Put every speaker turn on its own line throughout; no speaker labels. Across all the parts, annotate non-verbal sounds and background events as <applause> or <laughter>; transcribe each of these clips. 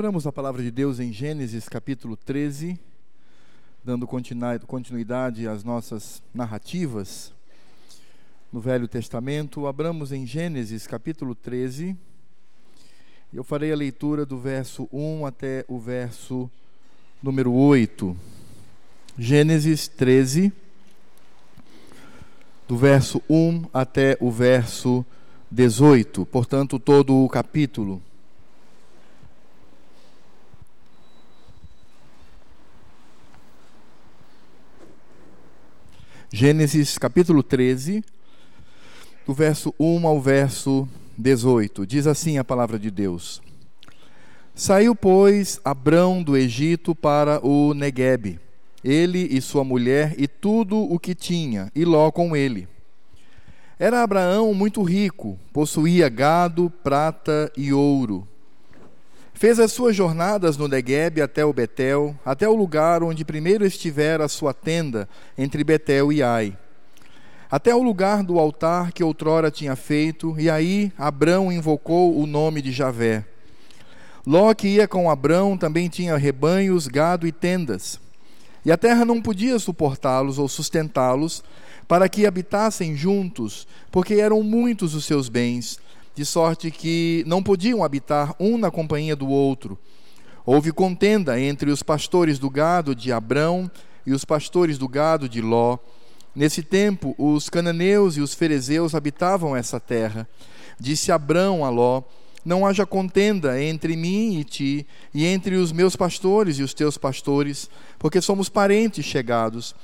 Abramos a palavra de Deus em Gênesis capítulo 13, dando continuidade às nossas narrativas no Velho Testamento. Abramos em Gênesis capítulo 13. Eu farei a leitura do verso 1 até o verso número 8. Gênesis 13, do verso 1 até o verso 18, portanto, todo o capítulo. Gênesis capítulo 13, do verso 1 ao verso 18. Diz assim a palavra de Deus: Saiu, pois, Abrão do Egito para o Neguebe, ele e sua mulher e tudo o que tinha, e Ló com ele. Era Abraão muito rico, possuía gado, prata e ouro Fez as suas jornadas no Negueb até o Betel, até o lugar onde primeiro estivera a sua tenda, entre Betel e Ai. Até o lugar do altar que outrora tinha feito, e aí Abrão invocou o nome de Javé. Ló que ia com Abrão também tinha rebanhos, gado e tendas. E a terra não podia suportá-los ou sustentá-los, para que habitassem juntos, porque eram muitos os seus bens de sorte que não podiam habitar um na companhia do outro. Houve contenda entre os pastores do gado de Abrão e os pastores do gado de Ló. Nesse tempo, os cananeus e os ferezeus habitavam essa terra. Disse Abrão a Ló: Não haja contenda entre mim e ti, e entre os meus pastores e os teus pastores, porque somos parentes chegados.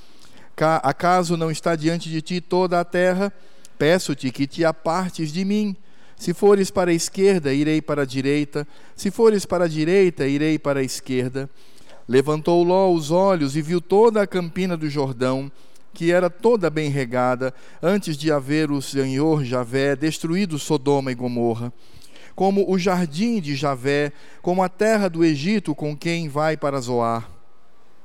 Acaso não está diante de ti toda a terra? Peço-te que te apartes de mim. Se fores para a esquerda, irei para a direita. Se fores para a direita, irei para a esquerda. Levantou Ló os olhos e viu toda a campina do Jordão, que era toda bem regada, antes de haver o Senhor Javé destruído Sodoma e Gomorra. Como o jardim de Javé, como a terra do Egito com quem vai para Zoar.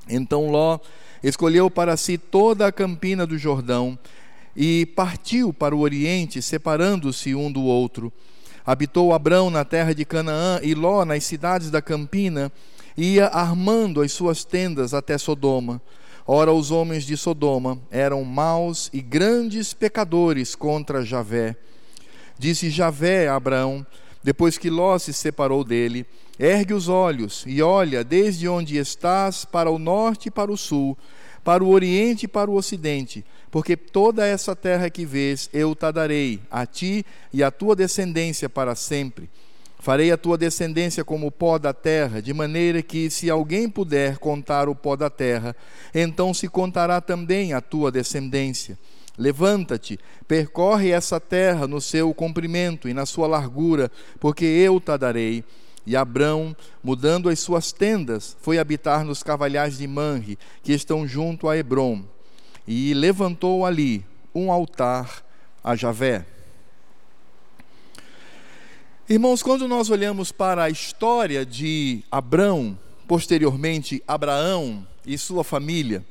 Então Ló escolheu para si toda a campina do Jordão, e partiu para o oriente, separando-se um do outro. Habitou Abrão na terra de Canaã e Ló nas cidades da campina, ia armando as suas tendas até Sodoma. Ora, os homens de Sodoma eram maus e grandes pecadores contra Javé. Disse Javé a Abraão, depois que Ló se separou dele: Ergue os olhos e olha desde onde estás para o norte e para o sul, para o oriente e para o ocidente porque toda essa terra que vês eu te darei, a ti e à tua descendência para sempre. Farei a tua descendência como o pó da terra, de maneira que, se alguém puder contar o pó da terra, então se contará também a tua descendência. Levanta-te, percorre essa terra no seu comprimento e na sua largura, porque eu te darei. E Abrão, mudando as suas tendas, foi habitar nos cavalhais de Manre, que estão junto a Hebron e levantou ali um altar a Javé. Irmãos, quando nós olhamos para a história de Abrão, posteriormente Abraão e sua família,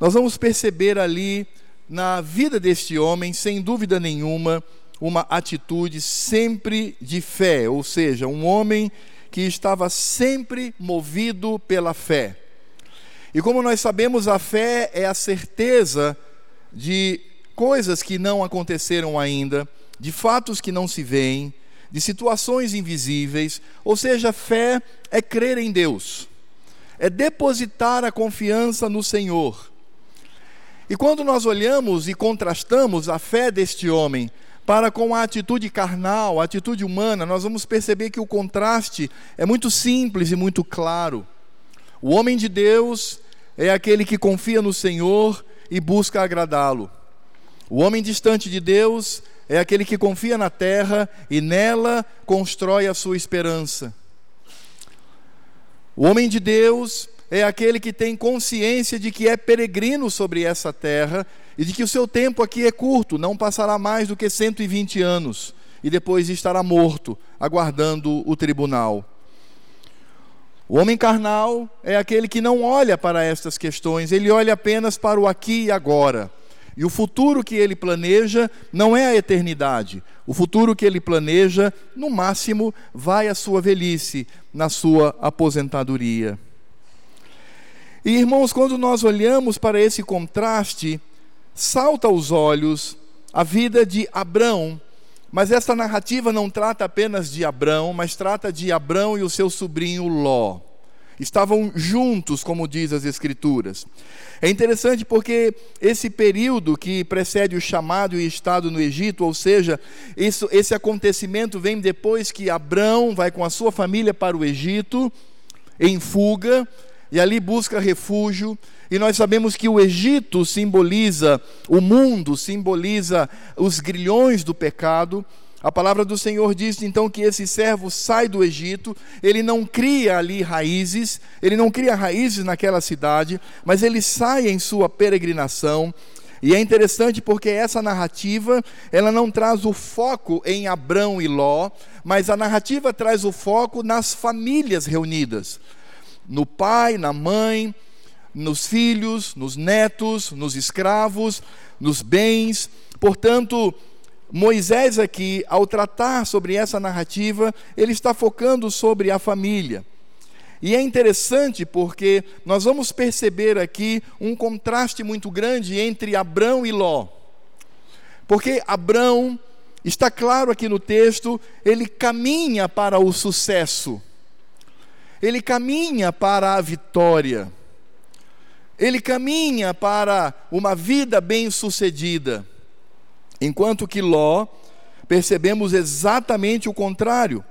nós vamos perceber ali na vida deste homem, sem dúvida nenhuma, uma atitude sempre de fé, ou seja, um homem que estava sempre movido pela fé. E como nós sabemos, a fé é a certeza de coisas que não aconteceram ainda, de fatos que não se veem, de situações invisíveis. Ou seja, fé é crer em Deus, é depositar a confiança no Senhor. E quando nós olhamos e contrastamos a fé deste homem para com a atitude carnal, a atitude humana, nós vamos perceber que o contraste é muito simples e muito claro. O homem de Deus é aquele que confia no Senhor e busca agradá-lo. O homem distante de Deus é aquele que confia na terra e nela constrói a sua esperança. O homem de Deus é aquele que tem consciência de que é peregrino sobre essa terra e de que o seu tempo aqui é curto, não passará mais do que 120 anos e depois estará morto, aguardando o tribunal. O homem carnal é aquele que não olha para estas questões, ele olha apenas para o aqui e agora. E o futuro que ele planeja não é a eternidade. O futuro que ele planeja, no máximo, vai à sua velhice, na sua aposentadoria. E irmãos, quando nós olhamos para esse contraste, salta aos olhos a vida de Abrão, mas esta narrativa não trata apenas de Abrão, mas trata de Abrão e o seu sobrinho Ló. Estavam juntos, como diz as Escrituras. É interessante porque esse período que precede o chamado e estado no Egito, ou seja, isso, esse acontecimento vem depois que Abrão vai com a sua família para o Egito, em fuga, e ali busca refúgio. E nós sabemos que o Egito simboliza o mundo, simboliza os grilhões do pecado. A palavra do Senhor diz então que esse servo sai do Egito, ele não cria ali raízes, ele não cria raízes naquela cidade, mas ele sai em sua peregrinação. E é interessante porque essa narrativa, ela não traz o foco em Abrão e Ló, mas a narrativa traz o foco nas famílias reunidas no pai, na mãe, nos filhos, nos netos, nos escravos, nos bens. Portanto, Moisés aqui, ao tratar sobre essa narrativa, ele está focando sobre a família. E é interessante porque nós vamos perceber aqui um contraste muito grande entre Abrão e Ló. Porque Abrão, está claro aqui no texto, ele caminha para o sucesso ele caminha para a vitória, ele caminha para uma vida bem-sucedida, enquanto que Ló, percebemos exatamente o contrário.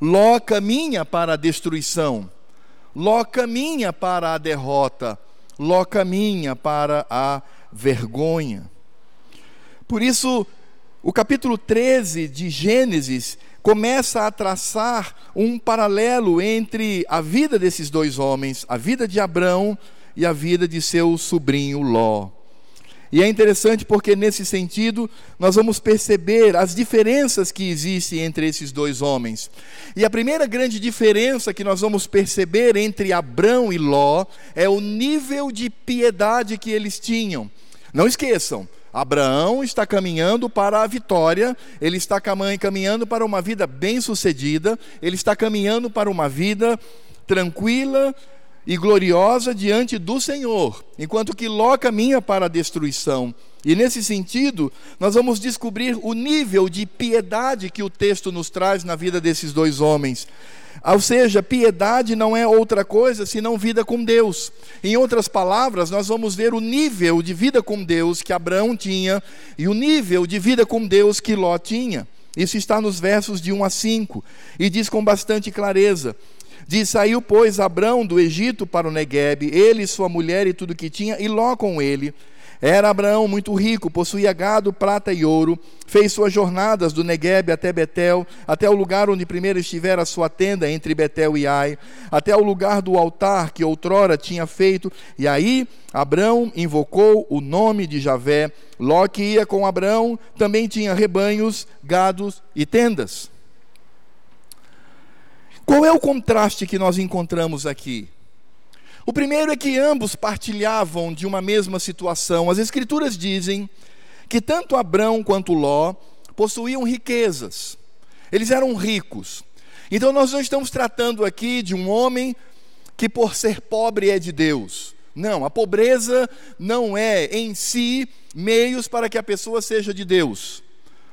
Ló caminha para a destruição, Ló caminha para a derrota, Ló caminha para a vergonha. Por isso, o capítulo 13 de Gênesis começa a traçar um paralelo entre a vida desses dois homens, a vida de Abrão e a vida de seu sobrinho Ló. E é interessante porque, nesse sentido, nós vamos perceber as diferenças que existem entre esses dois homens. E a primeira grande diferença que nós vamos perceber entre Abrão e Ló é o nível de piedade que eles tinham. Não esqueçam, Abraão está caminhando para a vitória, ele está caminhando para uma vida bem-sucedida, ele está caminhando para uma vida tranquila e gloriosa diante do Senhor, enquanto que Ló caminha para a destruição. E nesse sentido, nós vamos descobrir o nível de piedade que o texto nos traz na vida desses dois homens. Ou seja, piedade não é outra coisa senão vida com Deus. Em outras palavras, nós vamos ver o nível de vida com Deus que Abraão tinha e o nível de vida com Deus que Ló tinha. Isso está nos versos de 1 a 5 e diz com bastante clareza: Diz: Saiu, pois, Abrão do Egito para o Neguebe, ele, sua mulher e tudo que tinha, e Ló com ele. Era Abraão muito rico, possuía gado, prata e ouro. Fez suas jornadas do Negueb até Betel, até o lugar onde primeiro estivera sua tenda entre Betel e Ai, até o lugar do altar que outrora tinha feito. E aí Abraão invocou o nome de Javé. Ló que ia com Abraão também tinha rebanhos, gados e tendas. Qual é o contraste que nós encontramos aqui? O primeiro é que ambos partilhavam de uma mesma situação. As Escrituras dizem que tanto Abrão quanto Ló possuíam riquezas, eles eram ricos. Então nós não estamos tratando aqui de um homem que, por ser pobre, é de Deus. Não, a pobreza não é em si meios para que a pessoa seja de Deus.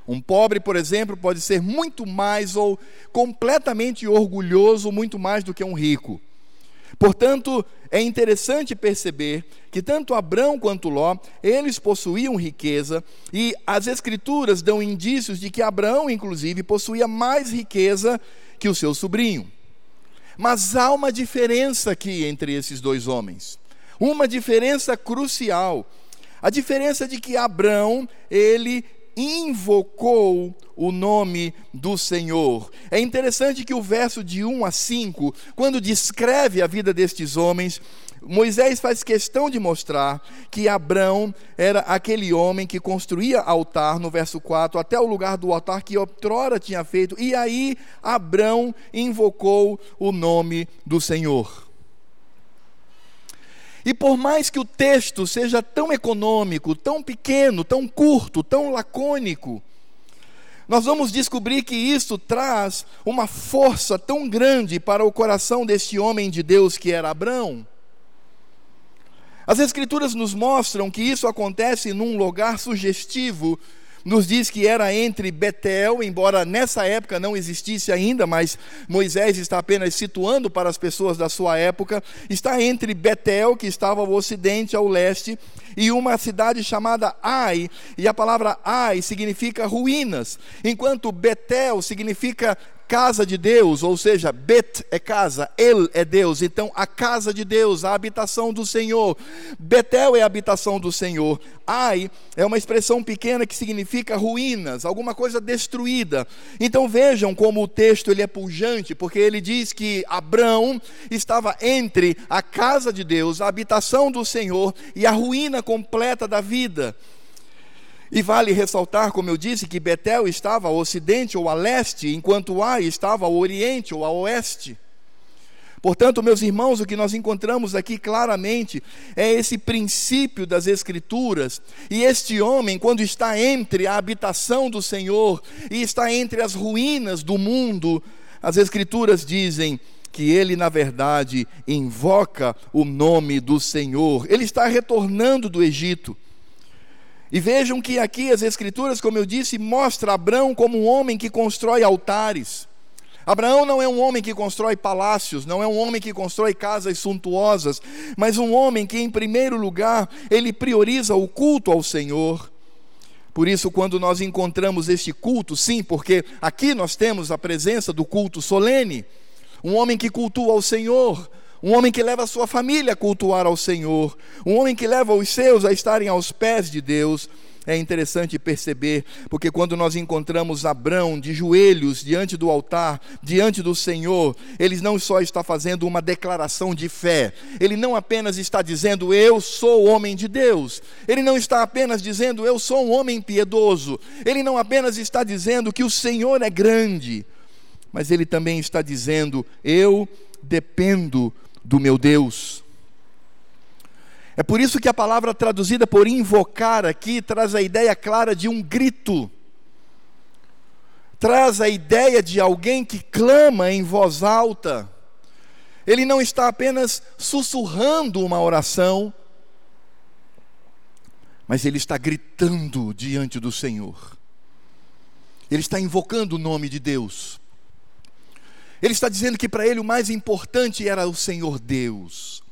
Um pobre, por exemplo, pode ser muito mais ou completamente orgulhoso, muito mais do que um rico. Portanto, é interessante perceber que tanto Abrão quanto Ló, eles possuíam riqueza, e as escrituras dão indícios de que Abraão, inclusive, possuía mais riqueza que o seu sobrinho. Mas há uma diferença aqui entre esses dois homens. Uma diferença crucial. A diferença de que Abraão, ele invocou o nome do Senhor. É interessante que o verso de 1 a 5, quando descreve a vida destes homens, Moisés faz questão de mostrar que Abrão era aquele homem que construía altar, no verso 4, até o lugar do altar que outrora tinha feito, e aí Abrão invocou o nome do Senhor. E por mais que o texto seja tão econômico, tão pequeno, tão curto, tão lacônico, nós vamos descobrir que isso traz uma força tão grande para o coração deste homem de Deus que era Abraão. As Escrituras nos mostram que isso acontece num lugar sugestivo nos diz que era entre Betel, embora nessa época não existisse ainda, mas Moisés está apenas situando para as pessoas da sua época, está entre Betel, que estava ao ocidente, ao leste, e uma cidade chamada Ai, e a palavra Ai significa ruínas, enquanto Betel significa casa de Deus, ou seja, Bet é casa, El é Deus, então a casa de Deus, a habitação do Senhor. Betel é a habitação do Senhor. Ai é uma expressão pequena que significa ruínas, alguma coisa destruída. Então vejam como o texto ele é pujante, porque ele diz que Abraão estava entre a casa de Deus, a habitação do Senhor e a ruína completa da vida. E vale ressaltar, como eu disse, que Betel estava ao ocidente ou a leste, enquanto Ai estava ao oriente ou a oeste. Portanto, meus irmãos, o que nós encontramos aqui claramente é esse princípio das Escrituras. E este homem, quando está entre a habitação do Senhor e está entre as ruínas do mundo, as Escrituras dizem que ele, na verdade, invoca o nome do Senhor. Ele está retornando do Egito. E vejam que aqui as Escrituras, como eu disse, mostra Abraão como um homem que constrói altares. Abraão não é um homem que constrói palácios, não é um homem que constrói casas suntuosas, mas um homem que, em primeiro lugar, ele prioriza o culto ao Senhor. Por isso, quando nós encontramos este culto, sim, porque aqui nós temos a presença do culto solene, um homem que cultua ao Senhor, um homem que leva a sua família a cultuar ao Senhor, um homem que leva os seus a estarem aos pés de Deus. É interessante perceber, porque quando nós encontramos Abrão de joelhos diante do altar, diante do Senhor, ele não só está fazendo uma declaração de fé, ele não apenas está dizendo eu sou homem de Deus, ele não está apenas dizendo eu sou um homem piedoso, ele não apenas está dizendo que o Senhor é grande, mas ele também está dizendo eu dependo do meu Deus. É por isso que a palavra traduzida por invocar aqui traz a ideia clara de um grito. Traz a ideia de alguém que clama em voz alta. Ele não está apenas sussurrando uma oração, mas ele está gritando diante do Senhor. Ele está invocando o nome de Deus. Ele está dizendo que para ele o mais importante era o Senhor Deus.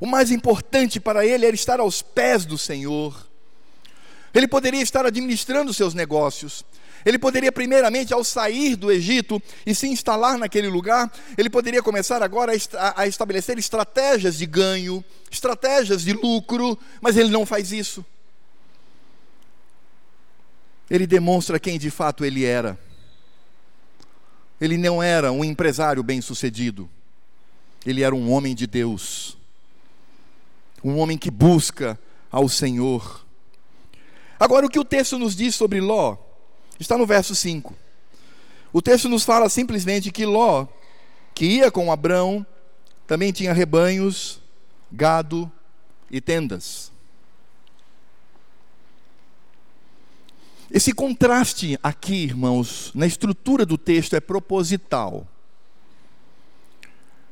O mais importante para ele era estar aos pés do Senhor. Ele poderia estar administrando seus negócios. Ele poderia, primeiramente, ao sair do Egito e se instalar naquele lugar, ele poderia começar agora a estabelecer estratégias de ganho, estratégias de lucro, mas ele não faz isso. Ele demonstra quem de fato ele era. Ele não era um empresário bem-sucedido. Ele era um homem de Deus. Um homem que busca ao Senhor. Agora, o que o texto nos diz sobre Ló está no verso 5. O texto nos fala simplesmente que Ló, que ia com Abrão, também tinha rebanhos, gado e tendas. Esse contraste aqui, irmãos, na estrutura do texto é proposital.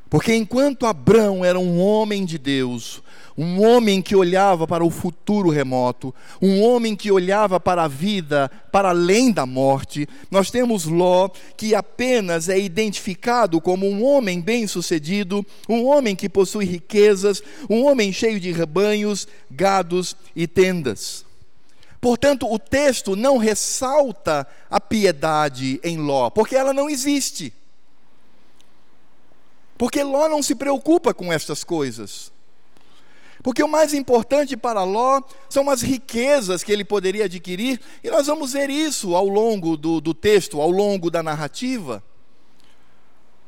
Porque enquanto Abraão era um homem de Deus, um homem que olhava para o futuro remoto, um homem que olhava para a vida para além da morte, nós temos Ló, que apenas é identificado como um homem bem-sucedido, um homem que possui riquezas, um homem cheio de rebanhos, gados e tendas. Portanto, o texto não ressalta a piedade em Ló, porque ela não existe. Porque Ló não se preocupa com estas coisas. Porque o mais importante para Ló são as riquezas que ele poderia adquirir, e nós vamos ver isso ao longo do, do texto, ao longo da narrativa.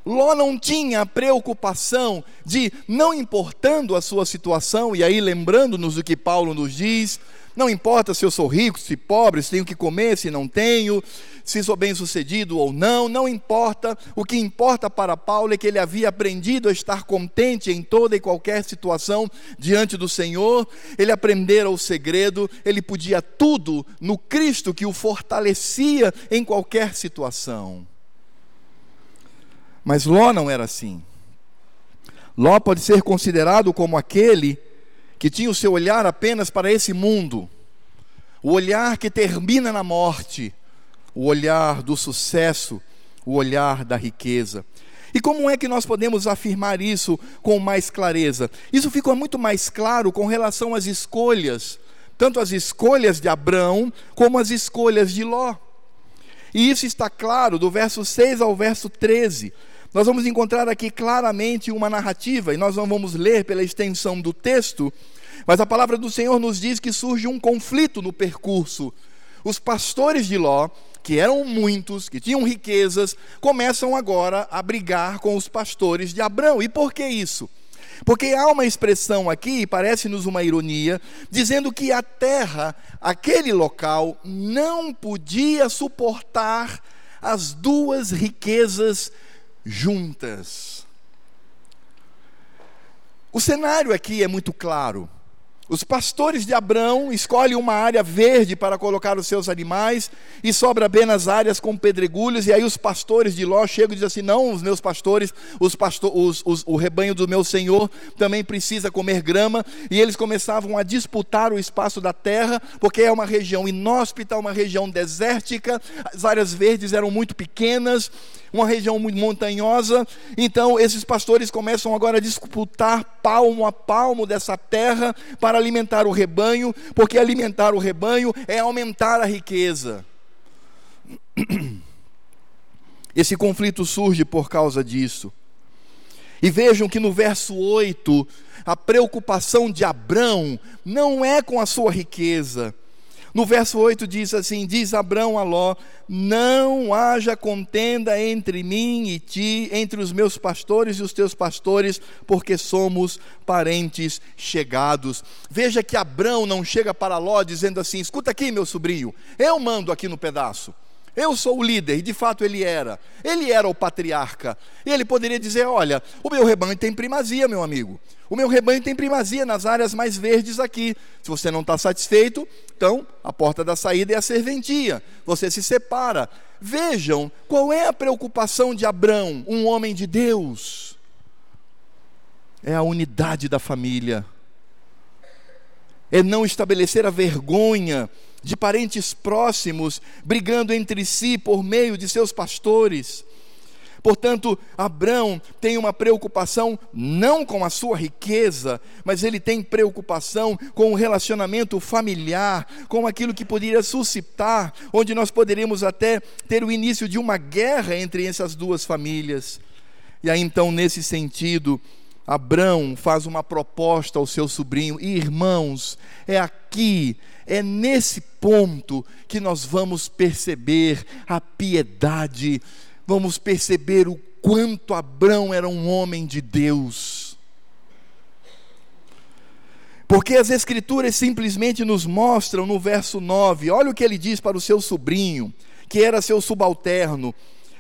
Ló não tinha a preocupação de, não importando a sua situação, e aí lembrando-nos do que Paulo nos diz, Não importa se eu sou rico, se pobre, se tenho que comer, se não tenho, se sou bem sucedido ou não, não importa. O que importa para Paulo é que ele havia aprendido a estar contente em toda e qualquer situação diante do Senhor, ele aprendera o segredo, ele podia tudo no Cristo que o fortalecia em qualquer situação. Mas Ló não era assim. Ló pode ser considerado como aquele que tinha o seu olhar apenas para esse mundo, o olhar que termina na morte, o olhar do sucesso, o olhar da riqueza. E como é que nós podemos afirmar isso com mais clareza? Isso ficou muito mais claro com relação às escolhas, tanto as escolhas de Abraão como as escolhas de Ló. E isso está claro do verso 6 ao verso 13. Nós vamos encontrar aqui claramente uma narrativa, e nós não vamos ler pela extensão do texto, mas a palavra do Senhor nos diz que surge um conflito no percurso. Os pastores de Ló, que eram muitos, que tinham riquezas, começam agora a brigar com os pastores de Abrão. E por que isso? Porque há uma expressão aqui, parece-nos uma ironia, dizendo que a terra, aquele local, não podia suportar as duas riquezas juntas. O cenário aqui é muito claro. Os pastores de Abrão escolhem uma área verde para colocar os seus animais e sobra apenas áreas com pedregulhos. E aí os pastores de Ló chegam e dizem assim: Não, os meus pastores, os pastor, os, os, o rebanho do meu senhor também precisa comer grama. E eles começavam a disputar o espaço da terra, porque é uma região inóspita, uma região desértica, as áreas verdes eram muito pequenas uma região muito montanhosa. Então, esses pastores começam agora a disputar palmo a palmo dessa terra para alimentar o rebanho, porque alimentar o rebanho é aumentar a riqueza. <clears throat> Esse conflito surge por causa disso. E vejam que no verso 8, a preocupação de Abrão não é com a sua riqueza, no verso 8 diz assim: Diz Abraão a Ló: Não haja contenda entre mim e ti, entre os meus pastores e os teus pastores, porque somos parentes chegados. Veja que Abraão não chega para Ló dizendo assim: Escuta aqui, meu sobrinho, eu mando aqui no pedaço. Eu sou o líder, e de fato ele era. Ele era o patriarca. E ele poderia dizer: Olha, o meu rebanho tem primazia, meu amigo. O meu rebanho tem primazia nas áreas mais verdes aqui. Se você não está satisfeito, então a porta da saída é a serventia. Você se separa. Vejam qual é a preocupação de Abrão, um homem de Deus. É a unidade da família. É não estabelecer a vergonha de parentes próximos brigando entre si por meio de seus pastores. Portanto, Abraão tem uma preocupação não com a sua riqueza, mas ele tem preocupação com o relacionamento familiar, com aquilo que poderia suscitar, onde nós poderíamos até ter o início de uma guerra entre essas duas famílias. E aí então, nesse sentido, Abraão faz uma proposta ao seu sobrinho, e irmãos, é aqui é nesse ponto que nós vamos perceber a piedade, vamos perceber o quanto Abraão era um homem de Deus. Porque as Escrituras simplesmente nos mostram no verso 9, olha o que ele diz para o seu sobrinho, que era seu subalterno.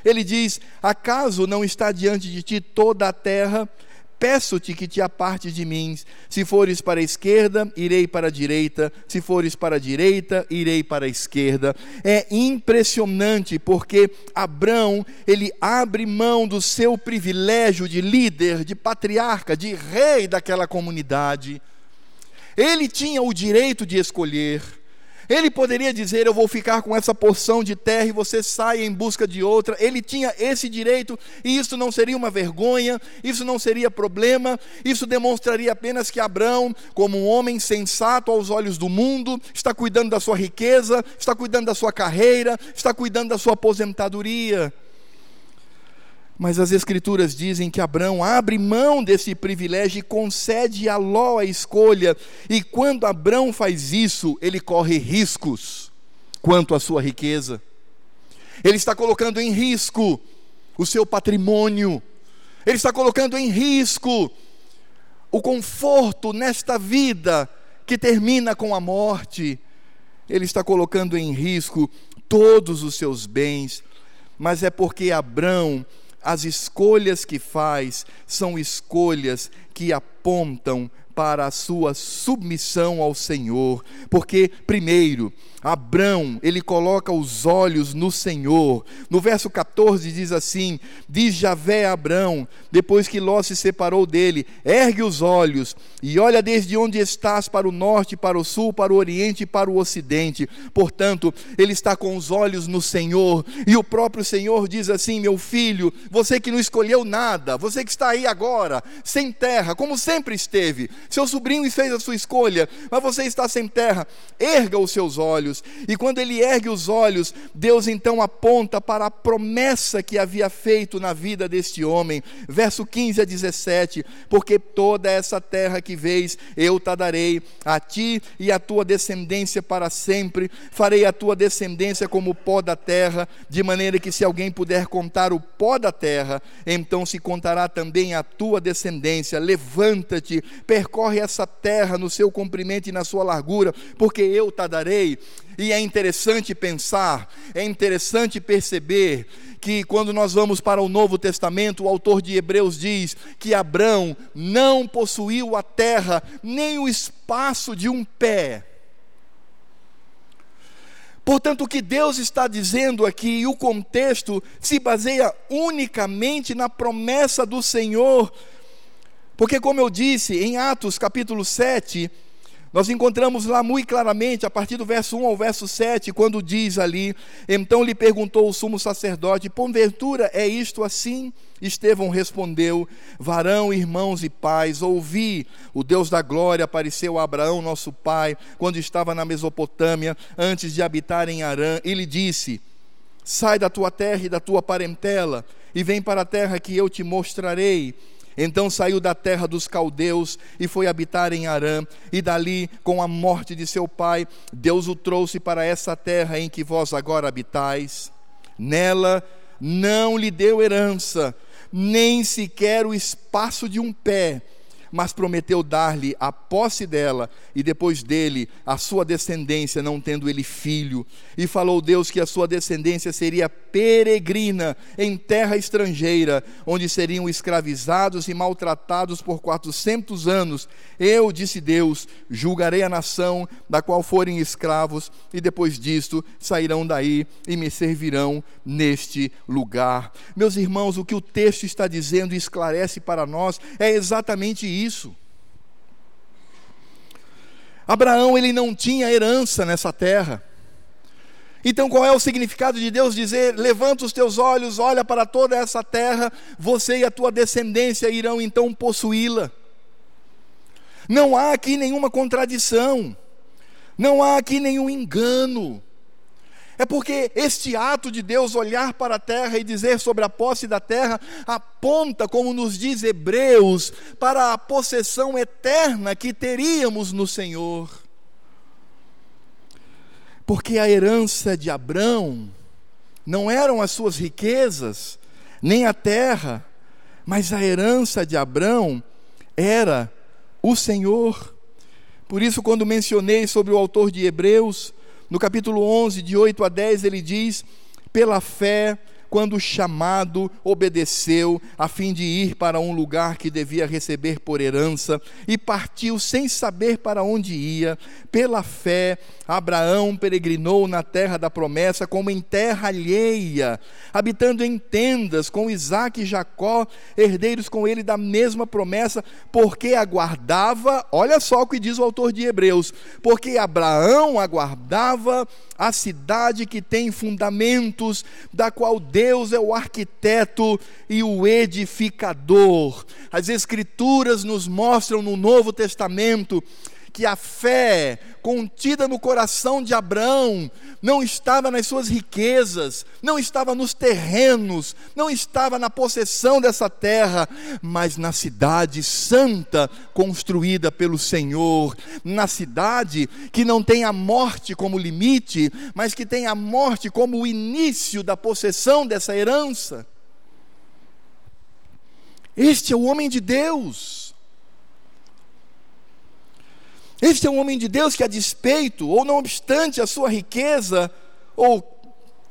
Ele diz: Acaso não está diante de ti toda a terra? Peço-te que te apartes de mim. Se fores para a esquerda, irei para a direita. Se fores para a direita, irei para a esquerda. É impressionante porque Abraão, ele abre mão do seu privilégio de líder, de patriarca, de rei daquela comunidade. Ele tinha o direito de escolher. Ele poderia dizer: Eu vou ficar com essa porção de terra e você sai em busca de outra. Ele tinha esse direito e isso não seria uma vergonha, isso não seria problema. Isso demonstraria apenas que Abraão, como um homem sensato aos olhos do mundo, está cuidando da sua riqueza, está cuidando da sua carreira, está cuidando da sua aposentadoria. Mas as Escrituras dizem que Abraão abre mão desse privilégio e concede a Ló a escolha. E quando Abraão faz isso, ele corre riscos quanto à sua riqueza. Ele está colocando em risco o seu patrimônio. Ele está colocando em risco o conforto nesta vida que termina com a morte. ele está colocando em risco todos os seus bens, mas é porque Abraão, as escolhas que faz são escolhas que apontam para a sua submissão ao Senhor, porque primeiro, Abrão, ele coloca os olhos no Senhor. No verso 14 diz assim: Diz Javé a Abrão, depois que Ló se separou dele: Ergue os olhos e olha desde onde estás para o norte, para o sul, para o oriente e para o ocidente. Portanto, ele está com os olhos no Senhor, e o próprio Senhor diz assim: Meu filho, você que não escolheu nada, você que está aí agora, sem terra, como sempre esteve, seu sobrinho fez a sua escolha, mas você está sem terra, erga os seus olhos. E quando ele ergue os olhos, Deus então aponta para a promessa que havia feito na vida deste homem. Verso 15 a 17: Porque toda essa terra que vês, eu te darei a ti e a tua descendência para sempre. Farei a tua descendência como o pó da terra, de maneira que se alguém puder contar o pó da terra, então se contará também a tua descendência. Levanta-te, percorre essa terra no seu comprimento e na sua largura, porque eu te darei e é interessante pensar, é interessante perceber que quando nós vamos para o Novo Testamento, o autor de Hebreus diz que Abraão não possuiu a terra, nem o espaço de um pé. Portanto, o que Deus está dizendo aqui, e o contexto, se baseia unicamente na promessa do Senhor, porque, como eu disse, em Atos capítulo 7, nós encontramos lá muito claramente, a partir do verso 1 ao verso 7, quando diz ali: Então lhe perguntou o sumo sacerdote: Porventura é isto assim? Estevão respondeu: Varão, irmãos e pais, ouvi, o Deus da glória apareceu a Abraão, nosso pai, quando estava na Mesopotâmia, antes de habitar em Arã, e lhe disse: Sai da tua terra e da tua parentela, e vem para a terra que eu te mostrarei. Então saiu da terra dos caldeus e foi habitar em Arã, e dali, com a morte de seu pai, Deus o trouxe para essa terra em que vós agora habitais. Nela não lhe deu herança, nem sequer o espaço de um pé mas prometeu dar-lhe a posse dela e depois dele a sua descendência, não tendo ele filho. E falou Deus que a sua descendência seria peregrina em terra estrangeira, onde seriam escravizados e maltratados por quatrocentos anos. Eu, disse Deus, julgarei a nação da qual forem escravos, e depois disto sairão daí e me servirão neste lugar. Meus irmãos, o que o texto está dizendo e esclarece para nós é exatamente isso. Abraão ele não tinha herança nessa terra. Então, qual é o significado de Deus dizer: levanta os teus olhos, olha para toda essa terra, você e a tua descendência irão então possuí-la? Não há aqui nenhuma contradição, não há aqui nenhum engano. É porque este ato de Deus olhar para a terra e dizer sobre a posse da terra aponta, como nos diz Hebreus, para a possessão eterna que teríamos no Senhor. Porque a herança de Abrão não eram as suas riquezas, nem a terra, mas a herança de Abrão era o Senhor. Por isso, quando mencionei sobre o autor de Hebreus, no capítulo 11, de 8 a 10, ele diz: pela fé quando chamado, obedeceu, a fim de ir para um lugar que devia receber por herança, e partiu sem saber para onde ia. Pela fé, Abraão peregrinou na terra da promessa, como em terra alheia, habitando em tendas com Isaac e Jacó, herdeiros com ele da mesma promessa, porque aguardava, olha só o que diz o autor de Hebreus, porque Abraão aguardava a cidade que tem fundamentos, da qual Deus é o arquiteto e o edificador. As Escrituras nos mostram no Novo Testamento que a fé contida no coração de Abraão não estava nas suas riquezas, não estava nos terrenos, não estava na possessão dessa terra, mas na cidade santa construída pelo Senhor, na cidade que não tem a morte como limite, mas que tem a morte como o início da possessão dessa herança. Este é o homem de Deus Este é um homem de Deus que, a despeito, ou não obstante a sua riqueza, ou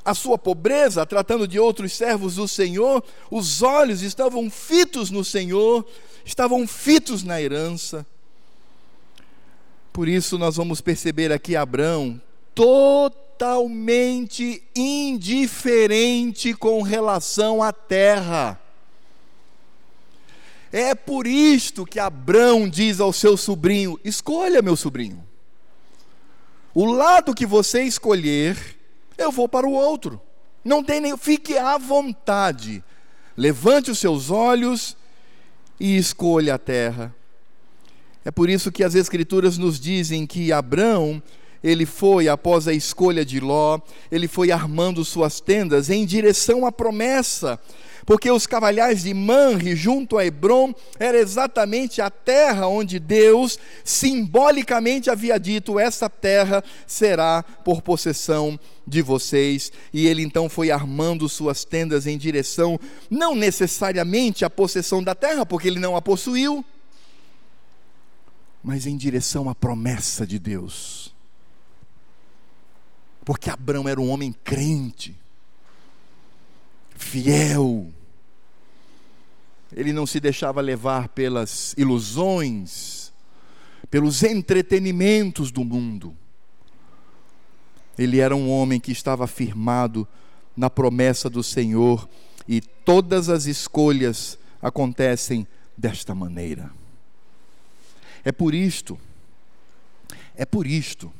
a sua pobreza, tratando de outros servos do Senhor, os olhos estavam fitos no Senhor, estavam fitos na herança. Por isso nós vamos perceber aqui Abraão totalmente indiferente com relação à terra. É por isto que Abraão diz ao seu sobrinho: Escolha, meu sobrinho. O lado que você escolher, eu vou para o outro. Não tem nem, fique à vontade. Levante os seus olhos e escolha a terra. É por isso que as escrituras nos dizem que Abraão, ele foi após a escolha de Ló, ele foi armando suas tendas em direção à promessa porque os cavalhais de Manre, junto a Hebron, era exatamente a terra onde Deus simbolicamente havia dito: essa terra será por possessão de vocês. E ele então foi armando suas tendas em direção, não necessariamente à possessão da terra, porque ele não a possuiu, mas em direção à promessa de Deus. Porque Abraão era um homem crente, fiel, ele não se deixava levar pelas ilusões, pelos entretenimentos do mundo. Ele era um homem que estava firmado na promessa do Senhor e todas as escolhas acontecem desta maneira. É por isto, é por isto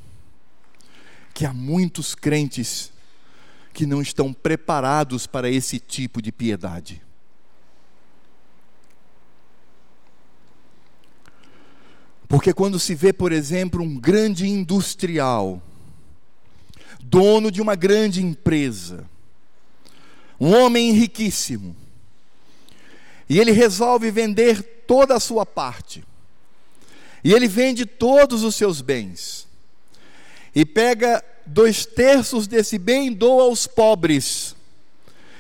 que há muitos crentes que não estão preparados para esse tipo de piedade. Porque quando se vê, por exemplo, um grande industrial, dono de uma grande empresa, um homem riquíssimo, e ele resolve vender toda a sua parte, e ele vende todos os seus bens, e pega dois terços desse bem doa aos pobres,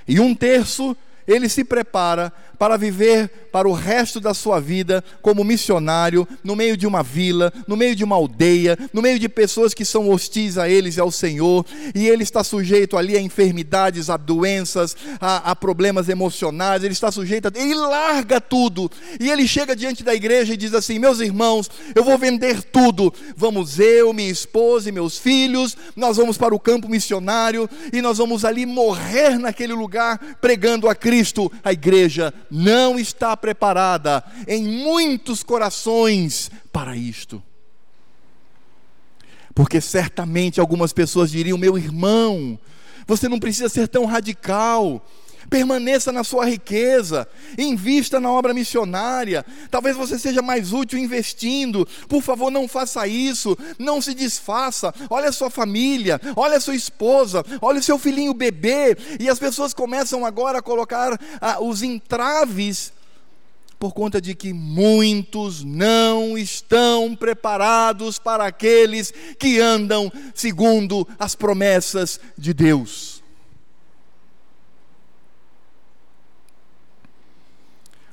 e um terço ele se prepara para viver para o resto da sua vida como missionário, no meio de uma vila, no meio de uma aldeia, no meio de pessoas que são hostis a eles e ao Senhor, e ele está sujeito ali a enfermidades, a doenças, a, a problemas emocionais, ele está sujeito a. Ele larga tudo, e ele chega diante da igreja e diz assim: Meus irmãos, eu vou vender tudo, vamos eu, minha esposa e meus filhos, nós vamos para o campo missionário e nós vamos ali morrer naquele lugar pregando a Cristo. A igreja não está preparada em muitos corações para isto. Porque certamente algumas pessoas diriam: meu irmão, você não precisa ser tão radical. Permaneça na sua riqueza, invista na obra missionária. Talvez você seja mais útil investindo. Por favor, não faça isso, não se desfaça. Olha a sua família, olha a sua esposa, olha o seu filhinho bebê. E as pessoas começam agora a colocar ah, os entraves por conta de que muitos não estão preparados para aqueles que andam segundo as promessas de Deus.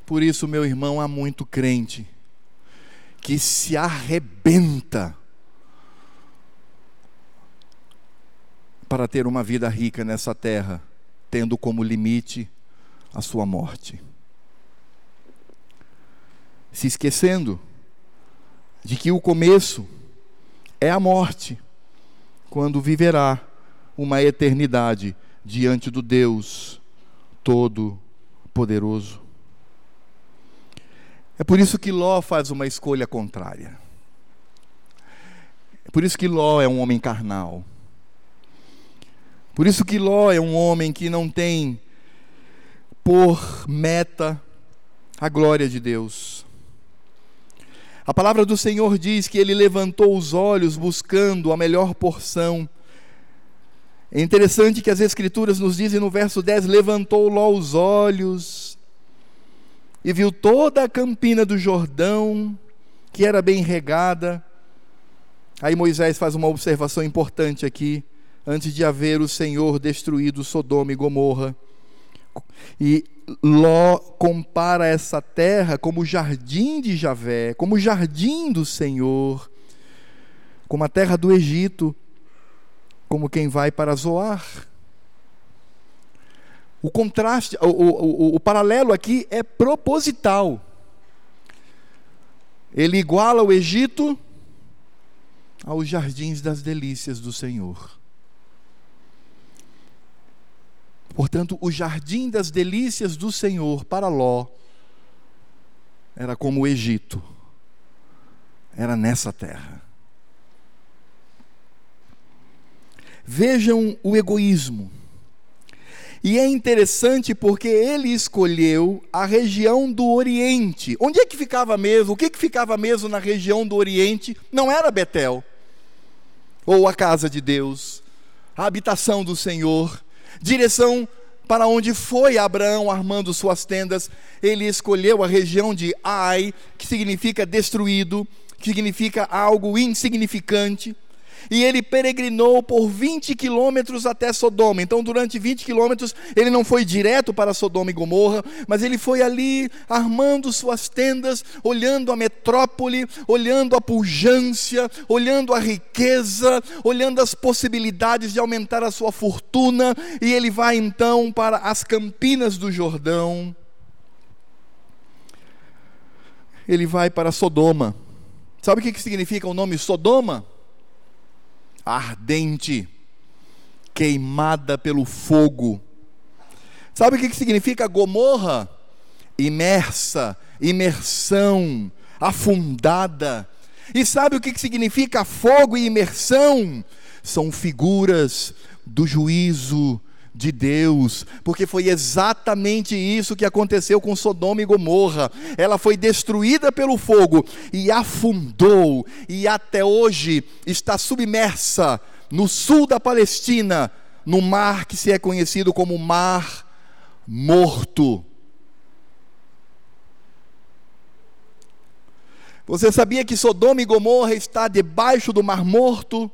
Por isso, meu irmão, há muito crente que se arrebenta para ter uma vida rica nessa terra, tendo como limite a sua morte se esquecendo de que o começo é a morte, quando viverá uma eternidade diante do Deus Todo-Poderoso. É por isso que Ló faz uma escolha contrária. É por isso que Ló é um homem carnal. Por isso que Ló é um homem que não tem por meta a glória de Deus. A palavra do Senhor diz que ele levantou os olhos buscando a melhor porção. É interessante que as Escrituras nos dizem no verso 10: levantou Ló os olhos e viu toda a campina do Jordão, que era bem regada. Aí Moisés faz uma observação importante aqui, antes de haver o Senhor destruído Sodoma e Gomorra. E Ló compara essa terra como o jardim de Javé, como o jardim do Senhor, como a terra do Egito, como quem vai para Zoar. O contraste, o, o, o, o paralelo aqui é proposital. Ele iguala o Egito aos jardins das delícias do Senhor. Portanto, o jardim das delícias do Senhor para Ló era como o Egito, era nessa terra. Vejam o egoísmo. E é interessante porque ele escolheu a região do Oriente. Onde é que ficava mesmo? O que, que ficava mesmo na região do Oriente? Não era Betel, ou a casa de Deus, a habitação do Senhor, direção para onde foi Abraão armando suas tendas. Ele escolheu a região de Ai, que significa destruído, que significa algo insignificante e ele peregrinou por 20 quilômetros até Sodoma. Então, durante 20 quilômetros, ele não foi direto para Sodoma e Gomorra, mas ele foi ali armando suas tendas, olhando a metrópole, olhando a pujança, olhando a riqueza, olhando as possibilidades de aumentar a sua fortuna, e ele vai então para as campinas do Jordão. Ele vai para Sodoma. Sabe o que significa o nome Sodoma? Ardente, queimada pelo fogo. Sabe o que significa Gomorra? Imersa, imersão, afundada. E sabe o que significa fogo e imersão? São figuras do juízo de Deus, porque foi exatamente isso que aconteceu com Sodoma e Gomorra. Ela foi destruída pelo fogo e afundou, e até hoje está submersa no sul da Palestina, no mar que se é conhecido como Mar Morto. Você sabia que Sodoma e Gomorra está debaixo do Mar Morto?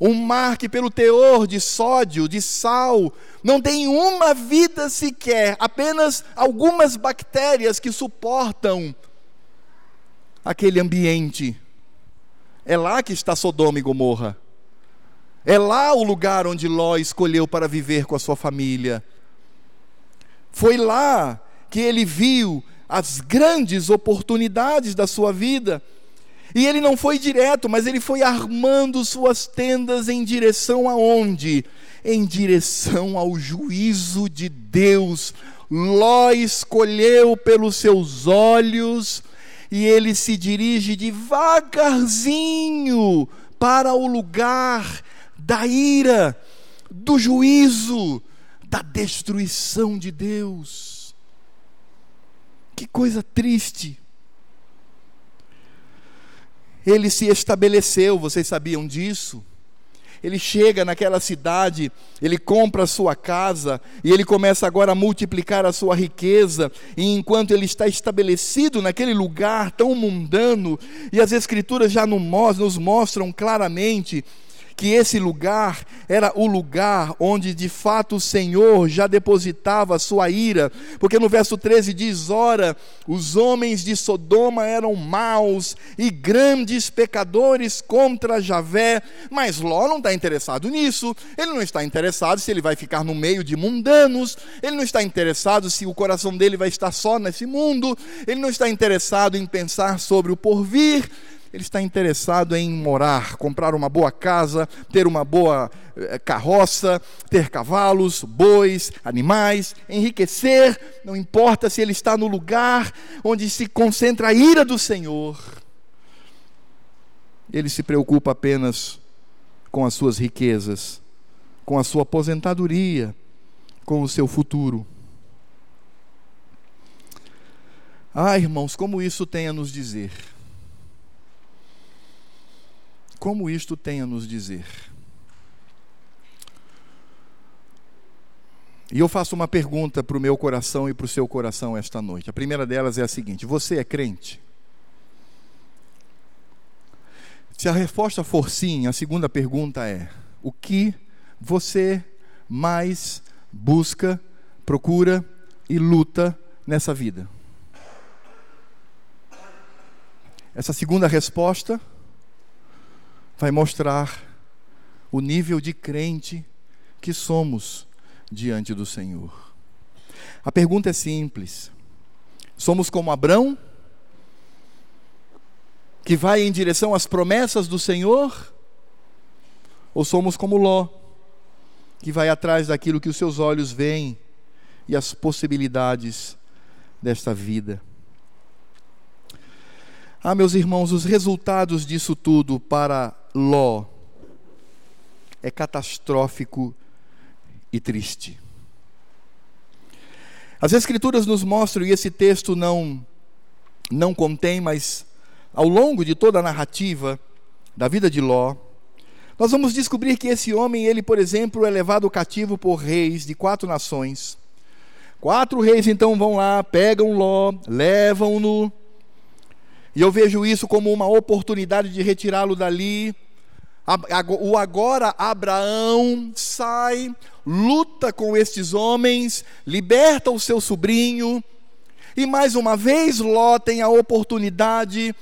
Um mar que, pelo teor de sódio, de sal, não tem uma vida sequer, apenas algumas bactérias que suportam aquele ambiente. É lá que está Sodoma e Gomorra. É lá o lugar onde Ló escolheu para viver com a sua família. Foi lá que ele viu as grandes oportunidades da sua vida. E ele não foi direto, mas ele foi armando suas tendas em direção aonde? Em direção ao juízo de Deus. Ló escolheu pelos seus olhos e ele se dirige devagarzinho para o lugar da ira, do juízo, da destruição de Deus. Que coisa triste ele se estabeleceu, vocês sabiam disso? Ele chega naquela cidade, ele compra a sua casa e ele começa agora a multiplicar a sua riqueza. E enquanto ele está estabelecido naquele lugar tão mundano, e as Escrituras já nos mostram claramente que esse lugar era o lugar onde de fato o Senhor já depositava a sua ira, porque no verso 13 diz: Ora, os homens de Sodoma eram maus e grandes pecadores contra Javé, mas Ló não está interessado nisso, ele não está interessado se ele vai ficar no meio de mundanos, ele não está interessado se o coração dele vai estar só nesse mundo, ele não está interessado em pensar sobre o porvir, ele está interessado em morar, comprar uma boa casa, ter uma boa eh, carroça, ter cavalos, bois, animais, enriquecer, não importa se ele está no lugar onde se concentra a ira do Senhor. Ele se preocupa apenas com as suas riquezas, com a sua aposentadoria, com o seu futuro. Ah, irmãos, como isso tem a nos dizer? Como isto tem a nos dizer. E eu faço uma pergunta para o meu coração e para o seu coração esta noite. A primeira delas é a seguinte: Você é crente? Se a resposta for sim, a segunda pergunta é: O que você mais busca, procura e luta nessa vida? Essa segunda resposta vai mostrar o nível de crente que somos diante do Senhor. A pergunta é simples: somos como Abrão, que vai em direção às promessas do Senhor, ou somos como Ló, que vai atrás daquilo que os seus olhos veem e as possibilidades desta vida? Ah, meus irmãos, os resultados disso tudo para Ló é catastrófico e triste. As Escrituras nos mostram, e esse texto não, não contém, mas ao longo de toda a narrativa da vida de Ló, nós vamos descobrir que esse homem, ele, por exemplo, é levado cativo por reis de quatro nações. Quatro reis então vão lá, pegam Ló, levam-no e eu vejo isso como uma oportunidade de retirá-lo dali. O agora Abraão sai, luta com estes homens, liberta o seu sobrinho, e mais uma vez Ló tem a oportunidade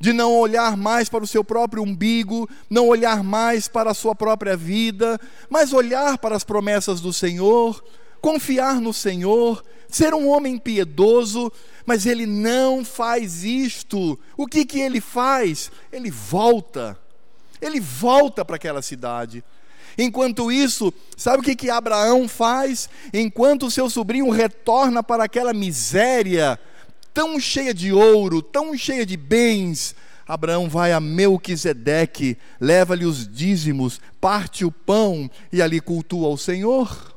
de não olhar mais para o seu próprio umbigo, não olhar mais para a sua própria vida, mas olhar para as promessas do Senhor, confiar no Senhor, ser um homem piedoso, mas ele não faz isto. O que que ele faz? Ele volta. Ele volta para aquela cidade. Enquanto isso, sabe o que que Abraão faz? Enquanto seu sobrinho retorna para aquela miséria tão cheia de ouro, tão cheia de bens, Abraão vai a Melquisedeque, leva-lhe os dízimos, parte o pão e ali cultua o Senhor.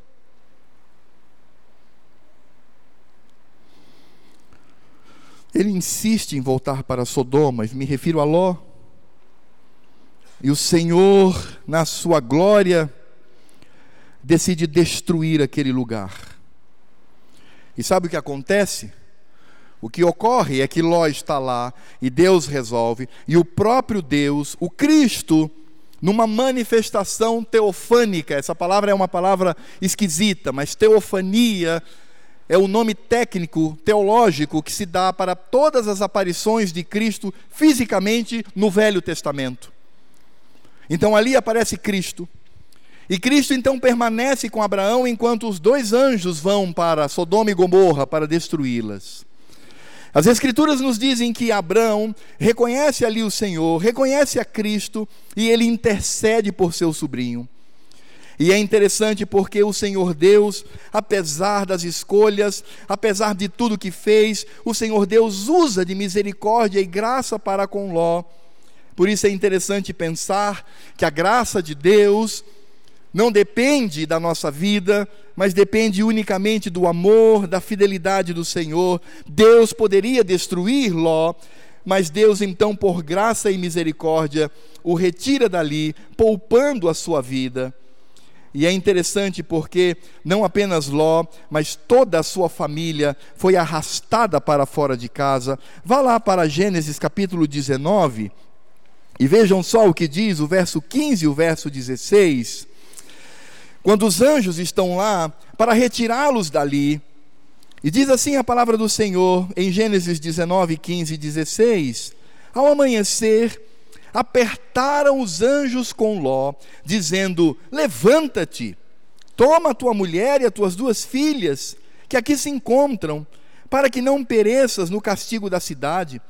Ele insiste em voltar para Sodoma, me refiro a Ló. E o Senhor, na sua glória, decide destruir aquele lugar. E sabe o que acontece? O que ocorre é que Ló está lá e Deus resolve, e o próprio Deus, o Cristo, numa manifestação teofânica, essa palavra é uma palavra esquisita, mas teofania é o nome técnico, teológico, que se dá para todas as aparições de Cristo fisicamente no Velho Testamento. Então ali aparece Cristo. E Cristo então permanece com Abraão enquanto os dois anjos vão para Sodoma e Gomorra para destruí-las. As Escrituras nos dizem que Abraão reconhece ali o Senhor, reconhece a Cristo e ele intercede por seu sobrinho. E é interessante porque o Senhor Deus, apesar das escolhas, apesar de tudo que fez, o Senhor Deus usa de misericórdia e graça para com Ló. Por isso é interessante pensar que a graça de Deus não depende da nossa vida, mas depende unicamente do amor, da fidelidade do Senhor. Deus poderia destruir Ló, mas Deus, então, por graça e misericórdia, o retira dali, poupando a sua vida. E é interessante porque não apenas Ló, mas toda a sua família foi arrastada para fora de casa. Vá lá para Gênesis capítulo 19 e vejam só o que diz o verso 15 e o verso 16. Quando os anjos estão lá para retirá-los dali, e diz assim a palavra do Senhor em Gênesis 19, 15 e 16: Ao amanhecer, apertaram os anjos com Ló, dizendo: Levanta-te, toma a tua mulher e as tuas duas filhas, que aqui se encontram, para que não pereças no castigo da cidade.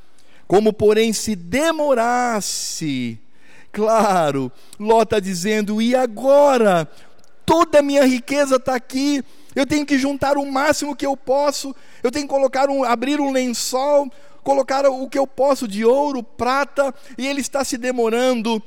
Como, porém, se demorasse, claro, Ló está dizendo: e agora? Toda a minha riqueza está aqui, eu tenho que juntar o máximo que eu posso, eu tenho que colocar um, abrir um lençol, colocar o que eu posso de ouro, prata, e ele está se demorando.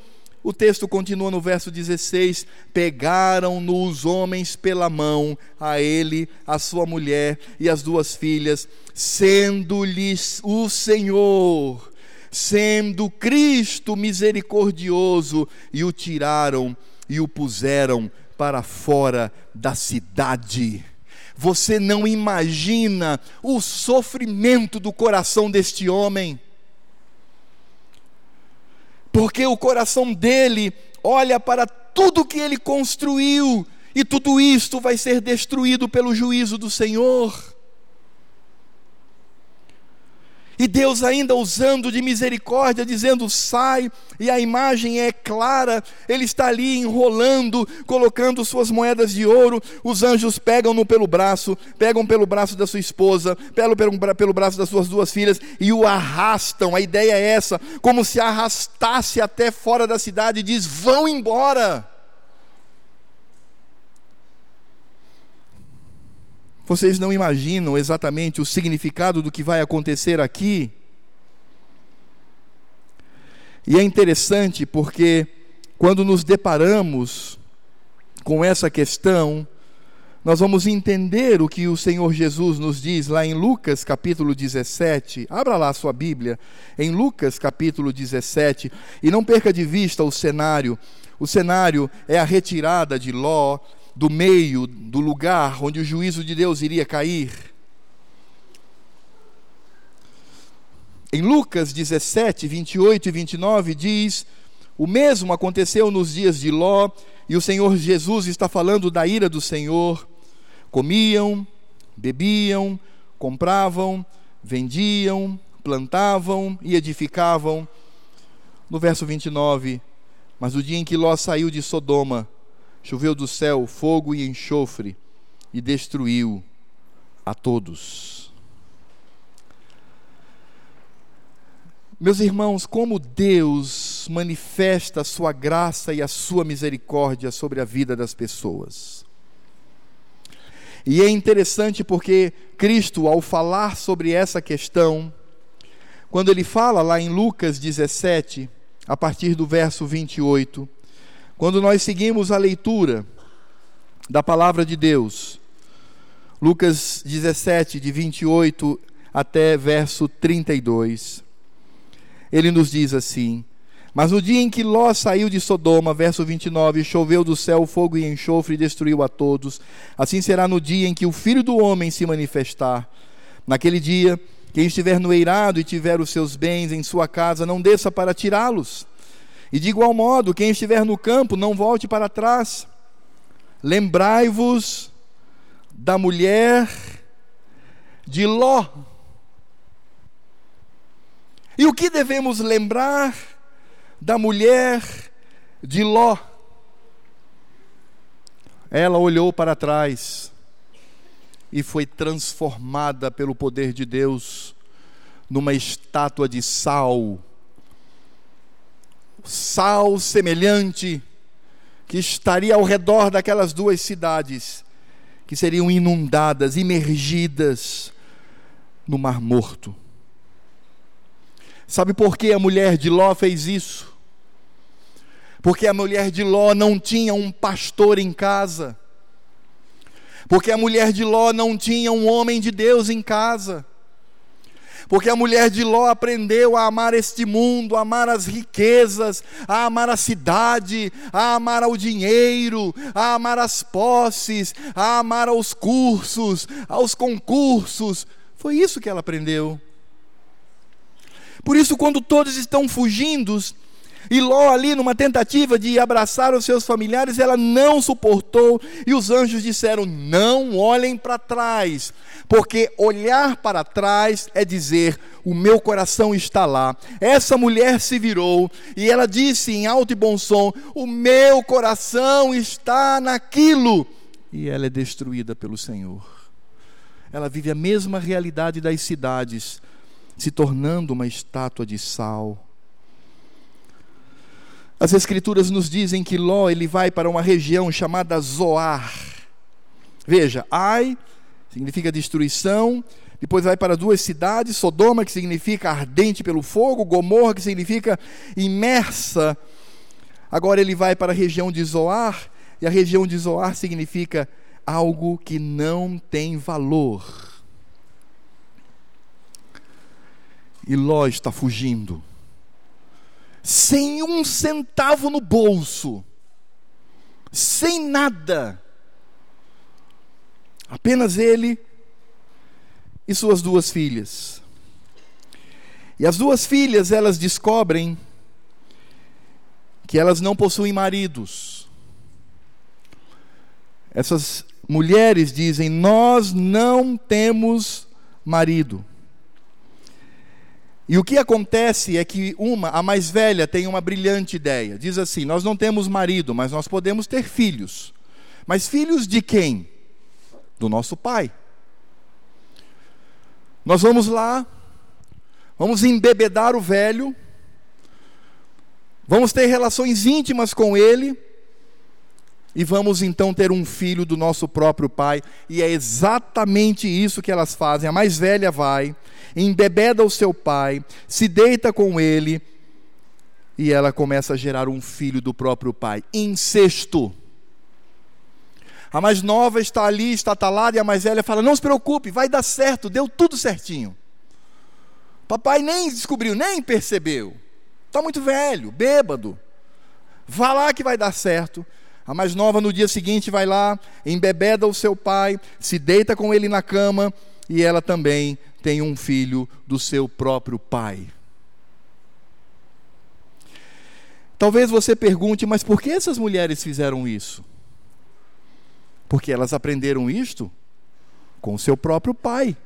O texto continua no verso 16: Pegaram-no os homens pela mão, a ele, a sua mulher e as duas filhas, sendo-lhes o Senhor, sendo Cristo misericordioso, e o tiraram e o puseram para fora da cidade. Você não imagina o sofrimento do coração deste homem. Porque o coração dele olha para tudo que ele construiu, e tudo isto vai ser destruído pelo juízo do Senhor. E Deus ainda usando de misericórdia, dizendo: sai, e a imagem é clara, ele está ali enrolando, colocando suas moedas de ouro. Os anjos pegam-no pelo braço, pegam pelo braço da sua esposa, pelo, pelo, pelo braço das suas duas filhas e o arrastam. A ideia é essa, como se arrastasse até fora da cidade e diz: vão embora. Vocês não imaginam exatamente o significado do que vai acontecer aqui? E é interessante porque quando nos deparamos com essa questão, nós vamos entender o que o Senhor Jesus nos diz lá em Lucas capítulo 17. Abra lá a sua Bíblia, em Lucas capítulo 17, e não perca de vista o cenário. O cenário é a retirada de Ló do meio do lugar onde o juízo de Deus iria cair. Em Lucas 17, 28 e 29 diz: O mesmo aconteceu nos dias de Ló, e o Senhor Jesus está falando da ira do Senhor. Comiam, bebiam, compravam, vendiam, plantavam e edificavam. No verso 29, mas o dia em que Ló saiu de Sodoma, choveu do céu fogo e enxofre e destruiu a todos. Meus irmãos, como Deus manifesta a sua graça e a sua misericórdia sobre a vida das pessoas. E é interessante porque Cristo, ao falar sobre essa questão, quando ele fala lá em Lucas 17, a partir do verso 28, quando nós seguimos a leitura da palavra de Deus, Lucas 17, de 28 até verso 32, ele nos diz assim: Mas no dia em que Ló saiu de Sodoma, verso 29, choveu do céu fogo e enxofre e destruiu a todos. Assim será no dia em que o filho do homem se manifestar. Naquele dia, quem estiver no eirado e tiver os seus bens em sua casa, não desça para tirá-los e de igual modo, quem estiver no campo, não volte para trás. Lembrai-vos da mulher de Ló. E o que devemos lembrar da mulher de Ló? Ela olhou para trás e foi transformada pelo poder de Deus numa estátua de sal sal semelhante que estaria ao redor daquelas duas cidades que seriam inundadas, imergidas no Mar Morto. Sabe por que a mulher de Ló fez isso? Porque a mulher de Ló não tinha um pastor em casa. Porque a mulher de Ló não tinha um homem de Deus em casa. Porque a mulher de Ló aprendeu a amar este mundo, a amar as riquezas, a amar a cidade, a amar ao dinheiro, a amar as posses, a amar aos cursos, aos concursos. Foi isso que ela aprendeu. Por isso, quando todos estão fugindo, e Ló, ali, numa tentativa de abraçar os seus familiares, ela não suportou, e os anjos disseram: Não olhem para trás, porque olhar para trás é dizer: O meu coração está lá. Essa mulher se virou e ela disse em alto e bom som: O meu coração está naquilo. E ela é destruída pelo Senhor. Ela vive a mesma realidade das cidades, se tornando uma estátua de sal as escrituras nos dizem que Ló ele vai para uma região chamada Zoar. Veja, Ai significa destruição, depois vai para duas cidades, Sodoma que significa ardente pelo fogo, Gomorra que significa imersa. Agora ele vai para a região de Zoar, e a região de Zoar significa algo que não tem valor. E Ló está fugindo sem um centavo no bolso, sem nada, apenas ele e suas duas filhas. E as duas filhas, elas descobrem que elas não possuem maridos. Essas mulheres dizem: Nós não temos marido. E o que acontece é que uma, a mais velha, tem uma brilhante ideia. Diz assim: Nós não temos marido, mas nós podemos ter filhos. Mas filhos de quem? Do nosso pai. Nós vamos lá, vamos embebedar o velho, vamos ter relações íntimas com ele, e vamos então ter um filho do nosso próprio pai, e é exatamente isso que elas fazem. A mais velha vai, embebeda o seu pai, se deita com ele, e ela começa a gerar um filho do próprio pai. Incesto. A mais nova está ali, está talada, e a mais velha fala: Não se preocupe, vai dar certo, deu tudo certinho. Papai nem descobriu, nem percebeu. Está muito velho, bêbado. Vá lá que vai dar certo. A mais nova no dia seguinte vai lá, embebeda o seu pai, se deita com ele na cama e ela também tem um filho do seu próprio pai. Talvez você pergunte, mas por que essas mulheres fizeram isso? Porque elas aprenderam isto com o seu próprio pai.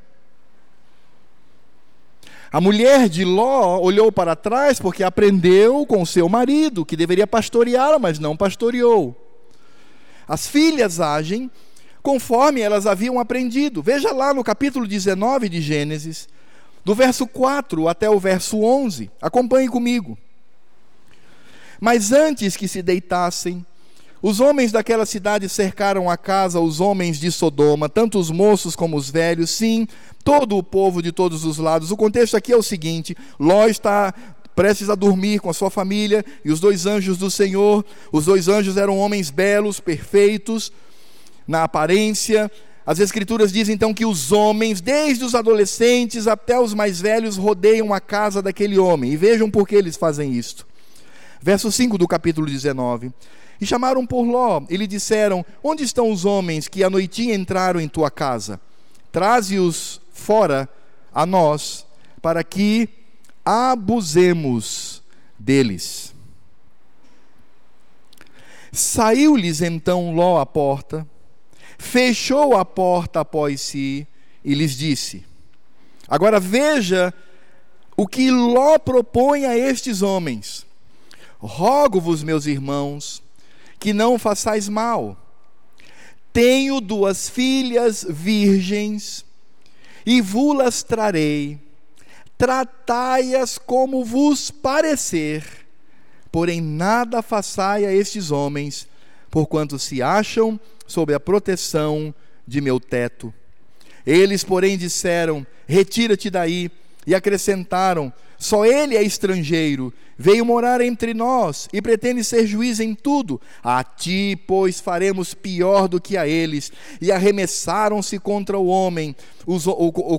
A mulher de Ló olhou para trás porque aprendeu com seu marido, que deveria pastoreá-la, mas não pastoreou. As filhas agem conforme elas haviam aprendido. Veja lá no capítulo 19 de Gênesis, do verso 4 até o verso 11. Acompanhe comigo. Mas antes que se deitassem, os homens daquela cidade cercaram a casa, os homens de Sodoma, tanto os moços como os velhos, sim, todo o povo de todos os lados. O contexto aqui é o seguinte: Ló está prestes a dormir com a sua família, e os dois anjos do Senhor, os dois anjos eram homens belos, perfeitos na aparência. As Escrituras dizem então que os homens, desde os adolescentes até os mais velhos, rodeiam a casa daquele homem. E vejam por que eles fazem isto. Verso 5 do capítulo 19. E chamaram por Ló e lhe disseram: Onde estão os homens que à noitinha entraram em tua casa? Traze-os fora a nós, para que abusemos deles. Saiu-lhes então Ló à porta, fechou a porta após si e lhes disse: Agora veja o que Ló propõe a estes homens. Rogo-vos, meus irmãos, que não façais mal. Tenho duas filhas virgens e vulas trarei tratai-as como vos parecer, porém nada façai a estes homens, porquanto se acham sob a proteção de meu teto. Eles, porém, disseram: Retira-te daí, e acrescentaram: Só ele é estrangeiro veio morar entre nós e pretende ser juiz em tudo. A ti, pois, faremos pior do que a eles. E arremessaram-se contra o homem, os,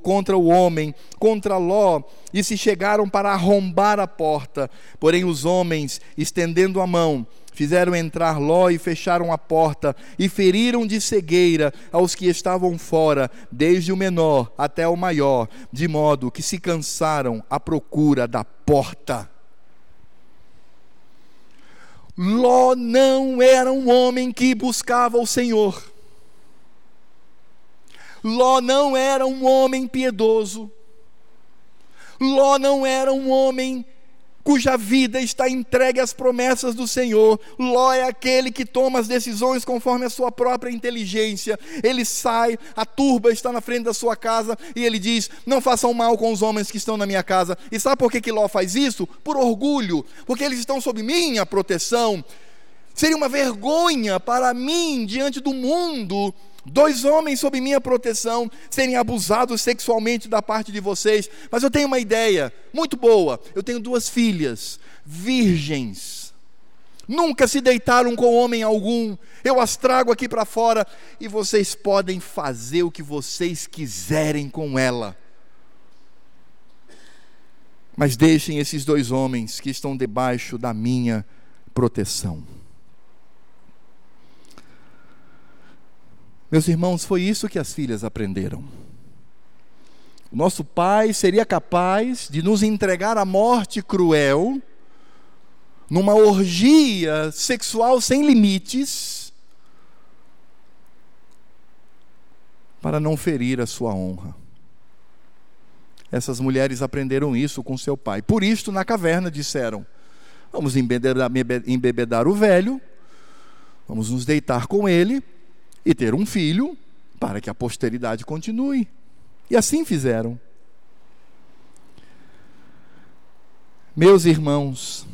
contra o homem, contra Ló, e se chegaram para arrombar a porta. Porém, os homens, estendendo a mão, fizeram entrar Ló e fecharam a porta, e feriram de cegueira aos que estavam fora, desde o menor até o maior, de modo que se cansaram à procura da porta. Ló não era um homem que buscava o Senhor. Ló não era um homem piedoso. Ló não era um homem cuja vida está entregue às promessas do Senhor. Ló é aquele que toma as decisões conforme a sua própria inteligência. Ele sai, a turba está na frente da sua casa e ele diz: Não façam mal com os homens que estão na minha casa. E sabe por que, que Ló faz isso? Por orgulho, porque eles estão sob minha proteção. Seria uma vergonha para mim diante do mundo dois homens sob minha proteção serem abusados sexualmente da parte de vocês. Mas eu tenho uma ideia muito boa. Eu tenho duas filhas, virgens. Nunca se deitaram com homem algum. Eu as trago aqui para fora e vocês podem fazer o que vocês quiserem com ela. Mas deixem esses dois homens que estão debaixo da minha proteção. Meus irmãos, foi isso que as filhas aprenderam. O nosso pai seria capaz de nos entregar à morte cruel, numa orgia sexual sem limites, para não ferir a sua honra. Essas mulheres aprenderam isso com seu pai. Por isto, na caverna, disseram: Vamos embebedar, embebedar o velho, vamos nos deitar com ele e ter um filho, para que a posteridade continue. E assim fizeram. Meus irmãos,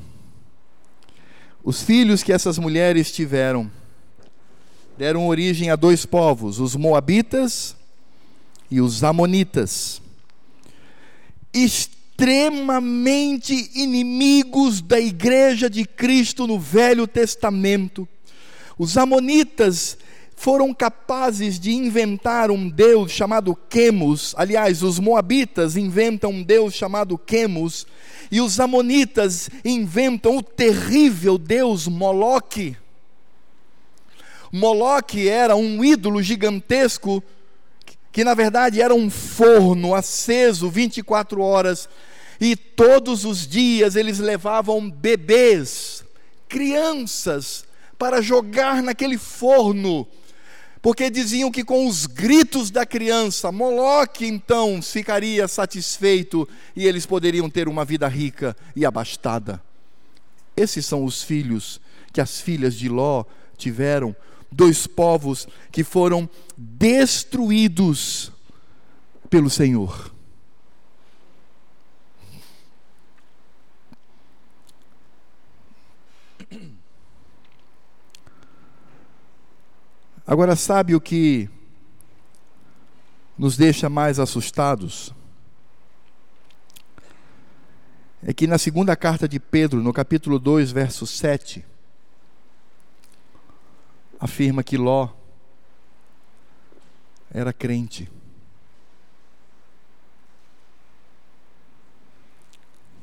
os filhos que essas mulheres tiveram deram origem a dois povos, os Moabitas e os Amonitas extremamente inimigos da igreja de Cristo no Velho Testamento. Os Amonitas foram capazes de inventar um Deus chamado Quemos. Aliás, os Moabitas inventam um Deus chamado Quemos. E os Amonitas inventam o terrível Deus Moloque. Moloque era um ídolo gigantesco que na verdade era um forno aceso 24 horas, e todos os dias eles levavam bebês, crianças, para jogar naquele forno, porque diziam que com os gritos da criança, Moloque então ficaria satisfeito e eles poderiam ter uma vida rica e abastada. Esses são os filhos que as filhas de Ló tiveram dois povos que foram destruídos pelo Senhor. Agora, sabe o que nos deixa mais assustados? É que na segunda carta de Pedro, no capítulo 2, verso 7, afirma que Ló era crente.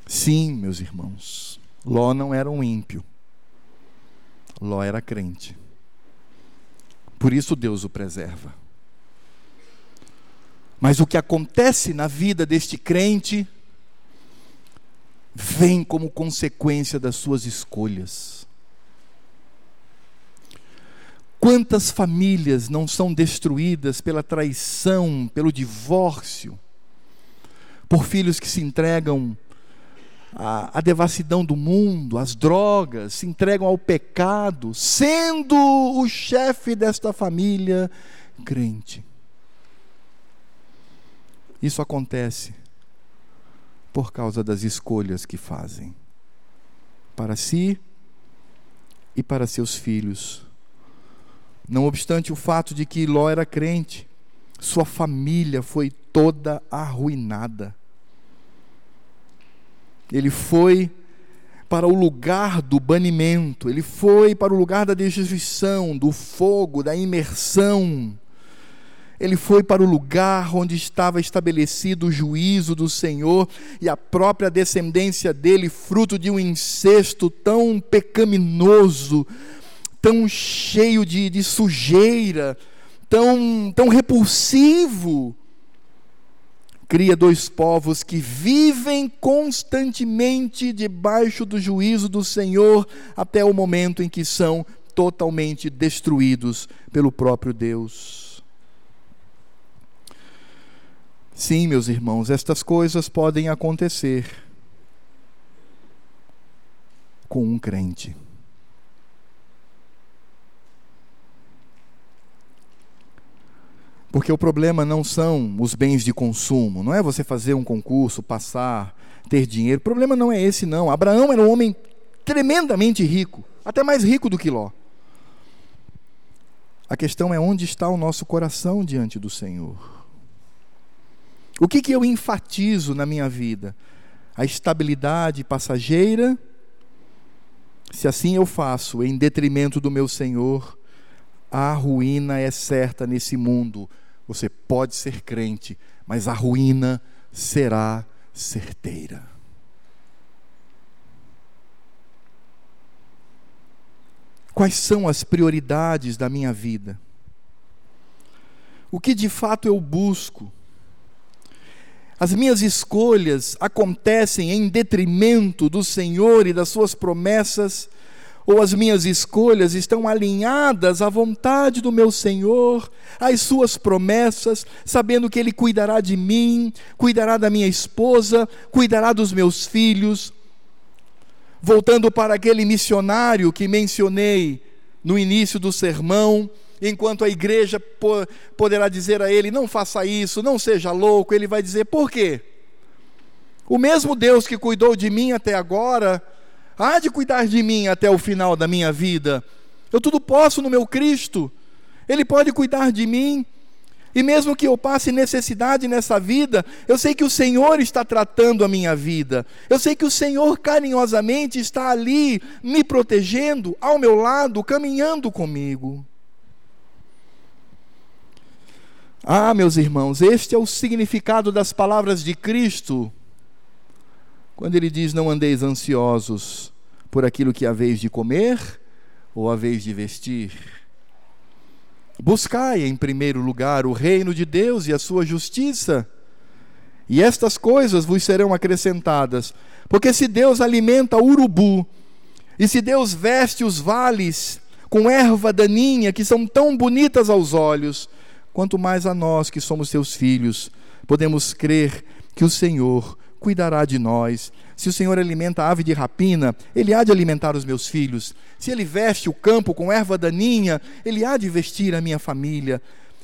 Sim, meus irmãos, Ló não era um ímpio. Ló era crente. Por isso Deus o preserva. Mas o que acontece na vida deste crente vem como consequência das suas escolhas. Quantas famílias não são destruídas pela traição, pelo divórcio, por filhos que se entregam à, à devassidão do mundo, às drogas, se entregam ao pecado, sendo o chefe desta família crente. Isso acontece por causa das escolhas que fazem para si e para seus filhos não obstante o fato de que Ló era crente, sua família foi toda arruinada. Ele foi para o lugar do banimento, ele foi para o lugar da destruição, do fogo, da imersão. Ele foi para o lugar onde estava estabelecido o juízo do Senhor e a própria descendência dele, fruto de um incesto tão pecaminoso, tão cheio de, de sujeira, tão, tão repulsivo, cria dois povos que vivem constantemente debaixo do juízo do Senhor até o momento em que são totalmente destruídos pelo próprio Deus. Sim, meus irmãos, estas coisas podem acontecer com um crente. Porque o problema não são os bens de consumo, não é você fazer um concurso, passar, ter dinheiro. O problema não é esse, não. Abraão era um homem tremendamente rico, até mais rico do que Ló. A questão é onde está o nosso coração diante do Senhor. O que, que eu enfatizo na minha vida? A estabilidade passageira? Se assim eu faço em detrimento do meu Senhor, a ruína é certa nesse mundo. Você pode ser crente, mas a ruína será certeira. Quais são as prioridades da minha vida? O que de fato eu busco? As minhas escolhas acontecem em detrimento do Senhor e das Suas promessas, ou as minhas escolhas estão alinhadas à vontade do meu Senhor, às suas promessas, sabendo que Ele cuidará de mim, cuidará da minha esposa, cuidará dos meus filhos. Voltando para aquele missionário que mencionei no início do sermão, enquanto a igreja poderá dizer a ele: não faça isso, não seja louco, ele vai dizer: por quê? O mesmo Deus que cuidou de mim até agora, há de cuidar de mim até o final da minha vida. Eu tudo posso no meu Cristo, Ele pode cuidar de mim. E mesmo que eu passe necessidade nessa vida, eu sei que o Senhor está tratando a minha vida. Eu sei que o Senhor carinhosamente está ali, me protegendo, ao meu lado, caminhando comigo. Ah, meus irmãos, este é o significado das palavras de Cristo quando ele diz: Não andeis ansiosos por aquilo que haveis de comer ou haveis de vestir. Buscai em primeiro lugar o reino de Deus e a sua justiça, e estas coisas vos serão acrescentadas. Porque se Deus alimenta o urubu, e se Deus veste os vales com erva daninha que são tão bonitas aos olhos, quanto mais a nós que somos seus filhos, podemos crer que o Senhor cuidará de nós. Se o Senhor alimenta a ave de rapina, Ele há de alimentar os meus filhos. Se Ele veste o campo com erva daninha, Ele há de vestir a minha família.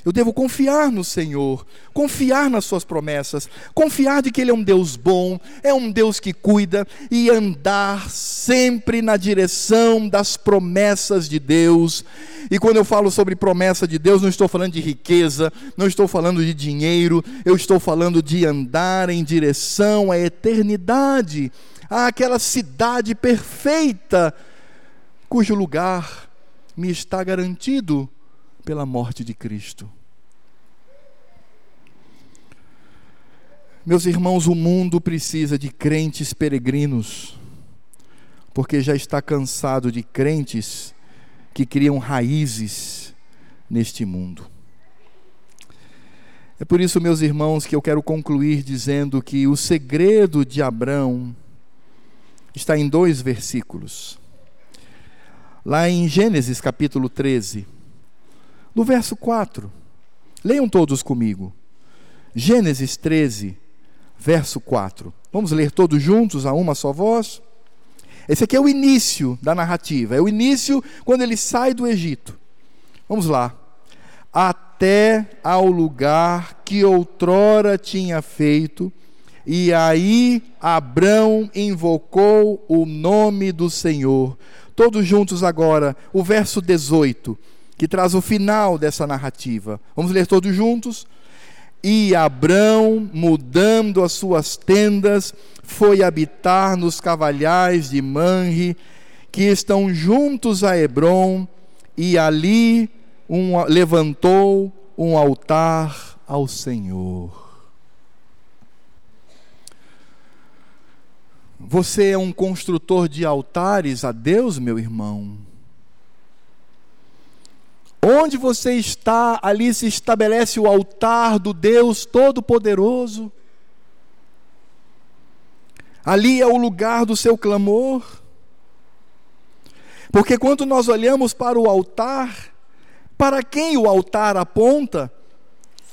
Eu devo confiar no Senhor, confiar nas Suas promessas, confiar de que Ele é um Deus bom, é um Deus que cuida e andar sempre na direção das promessas de Deus. E quando eu falo sobre promessa de Deus, não estou falando de riqueza, não estou falando de dinheiro, eu estou falando de andar em direção à eternidade, àquela cidade perfeita, cujo lugar me está garantido pela morte de Cristo. Meus irmãos, o mundo precisa de crentes peregrinos, porque já está cansado de crentes que criam raízes neste mundo. É por isso, meus irmãos, que eu quero concluir dizendo que o segredo de Abraão está em dois versículos. Lá em Gênesis capítulo 13, no verso 4. Leiam todos comigo. Gênesis 13, verso 4. Vamos ler todos juntos a uma só voz? Esse aqui é o início da narrativa, é o início quando ele sai do Egito. Vamos lá. Até ao lugar que outrora tinha feito, e aí Abrão invocou o nome do Senhor. Todos juntos agora, o verso 18, que traz o final dessa narrativa. Vamos ler todos juntos? E Abrão, mudando as suas tendas, foi habitar nos cavalhais de Manre, que estão juntos a Hebron, e ali um, levantou um altar ao Senhor. Você é um construtor de altares a Deus, meu irmão? Onde você está, ali se estabelece o altar do Deus Todo-Poderoso. Ali é o lugar do seu clamor. Porque quando nós olhamos para o altar, para quem o altar aponta?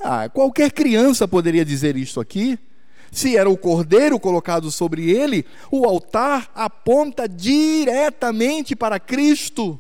Ah, qualquer criança poderia dizer isto aqui. Se era o cordeiro colocado sobre ele, o altar aponta diretamente para Cristo.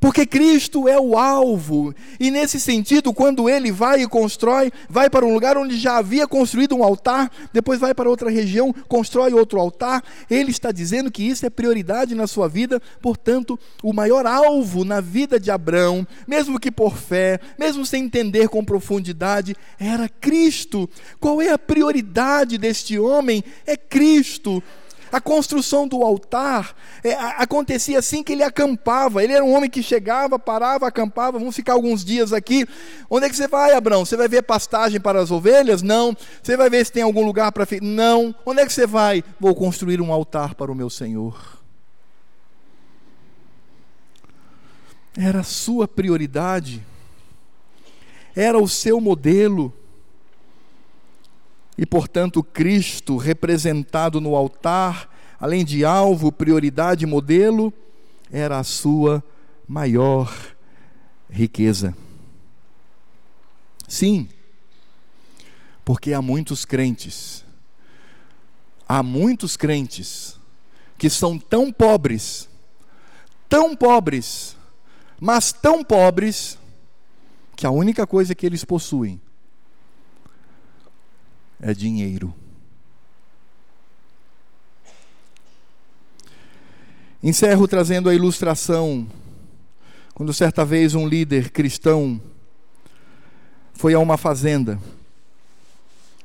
Porque Cristo é o alvo, e nesse sentido, quando ele vai e constrói, vai para um lugar onde já havia construído um altar, depois vai para outra região, constrói outro altar, ele está dizendo que isso é prioridade na sua vida, portanto, o maior alvo na vida de Abraão, mesmo que por fé, mesmo sem entender com profundidade, era Cristo. Qual é a prioridade deste homem? É Cristo. A construção do altar é, acontecia assim que ele acampava. Ele era um homem que chegava, parava, acampava. Vamos ficar alguns dias aqui. Onde é que você vai, Abraão? Você vai ver pastagem para as ovelhas? Não. Você vai ver se tem algum lugar para. Não. Onde é que você vai? Vou construir um altar para o meu Senhor. Era a sua prioridade. Era o seu modelo. E, portanto, Cristo representado no altar, além de alvo, prioridade, modelo, era a sua maior riqueza. Sim, porque há muitos crentes, há muitos crentes que são tão pobres, tão pobres, mas tão pobres, que a única coisa que eles possuem é dinheiro. Encerro trazendo a ilustração. Quando certa vez um líder cristão foi a uma fazenda.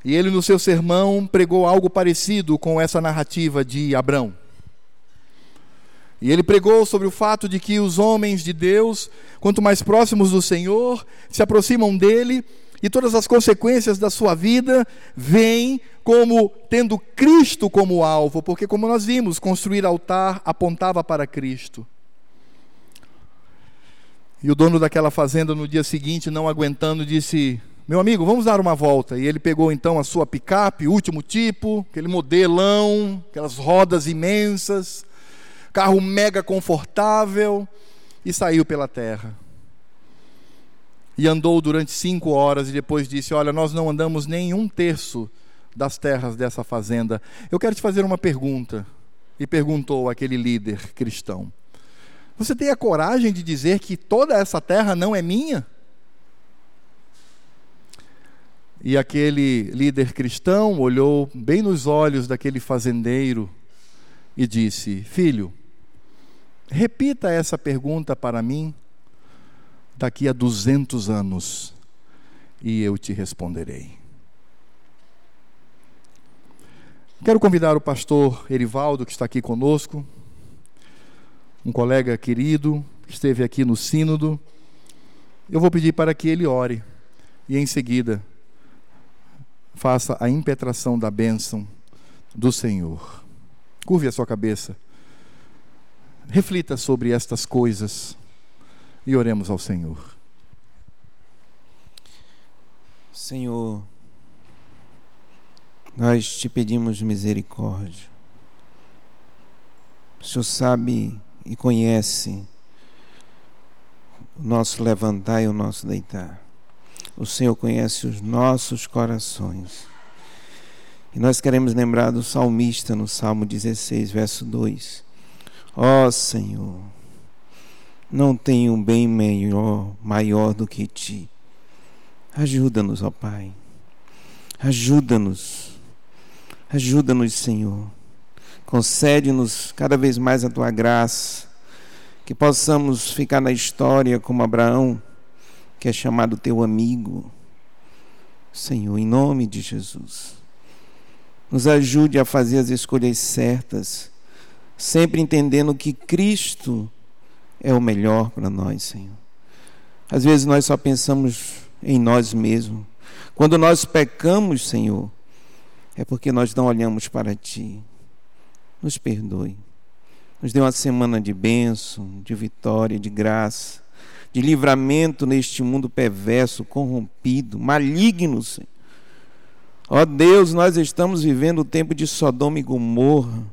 E ele, no seu sermão, pregou algo parecido com essa narrativa de Abrão. E ele pregou sobre o fato de que os homens de Deus, quanto mais próximos do Senhor, se aproximam dele, e todas as consequências da sua vida vêm como tendo Cristo como alvo, porque, como nós vimos, construir altar apontava para Cristo. E o dono daquela fazenda, no dia seguinte, não aguentando, disse: Meu amigo, vamos dar uma volta. E ele pegou então a sua picape, último tipo, aquele modelão, aquelas rodas imensas, carro mega confortável, e saiu pela terra e andou durante cinco horas e depois disse: Olha, nós não andamos nem um terço das terras dessa fazenda. Eu quero te fazer uma pergunta. E perguntou aquele líder cristão: Você tem a coragem de dizer que toda essa terra não é minha? E aquele líder cristão olhou bem nos olhos daquele fazendeiro e disse: Filho, repita essa pergunta para mim daqui a 200 anos e eu te responderei. Quero convidar o pastor Erivaldo, que está aqui conosco, um colega querido, que esteve aqui no Sínodo. Eu vou pedir para que ele ore e, em seguida, faça a impetração da bênção do Senhor. Curve a sua cabeça. Reflita sobre estas coisas e oremos ao Senhor.
Senhor, nós te pedimos misericórdia. O Senhor sabe e conhece o nosso levantar e o nosso deitar. O Senhor conhece os nossos corações. E nós queremos lembrar do salmista no Salmo 16, verso 2. Ó oh, Senhor, não tem um bem maior, maior do que ti. Ajuda-nos, ó Pai. Ajuda-nos. Ajuda-nos, Senhor. Concede-nos cada vez mais a tua graça, que possamos ficar na história como Abraão, que é chamado teu amigo. Senhor, em nome de Jesus. Nos ajude a fazer as escolhas certas, sempre entendendo que Cristo é o melhor para nós, Senhor. Às vezes nós só pensamos em nós mesmos. Quando nós pecamos, Senhor, é porque nós não olhamos para Ti. Nos perdoe. Nos dê uma semana de bênção, de vitória, de graça, de livramento neste mundo perverso, corrompido, maligno, Senhor. Ó Deus, nós estamos vivendo o tempo de Sodoma e Gomorra.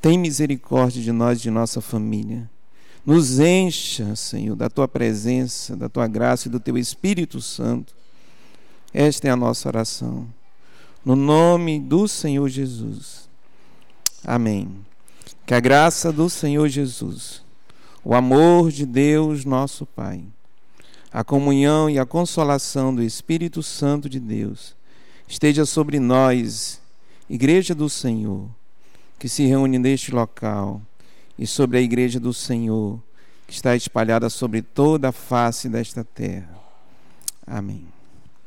Tem misericórdia de nós e de nossa família. Nos encha, Senhor, da tua presença, da tua graça e do teu Espírito Santo. Esta é a nossa oração. No nome do Senhor Jesus. Amém. Que a graça do Senhor Jesus, o amor de Deus, nosso Pai, a comunhão e a consolação do Espírito Santo de Deus esteja sobre nós, Igreja do Senhor, que se reúne neste local e sobre a igreja do Senhor, que está espalhada sobre toda a face desta terra. Amém.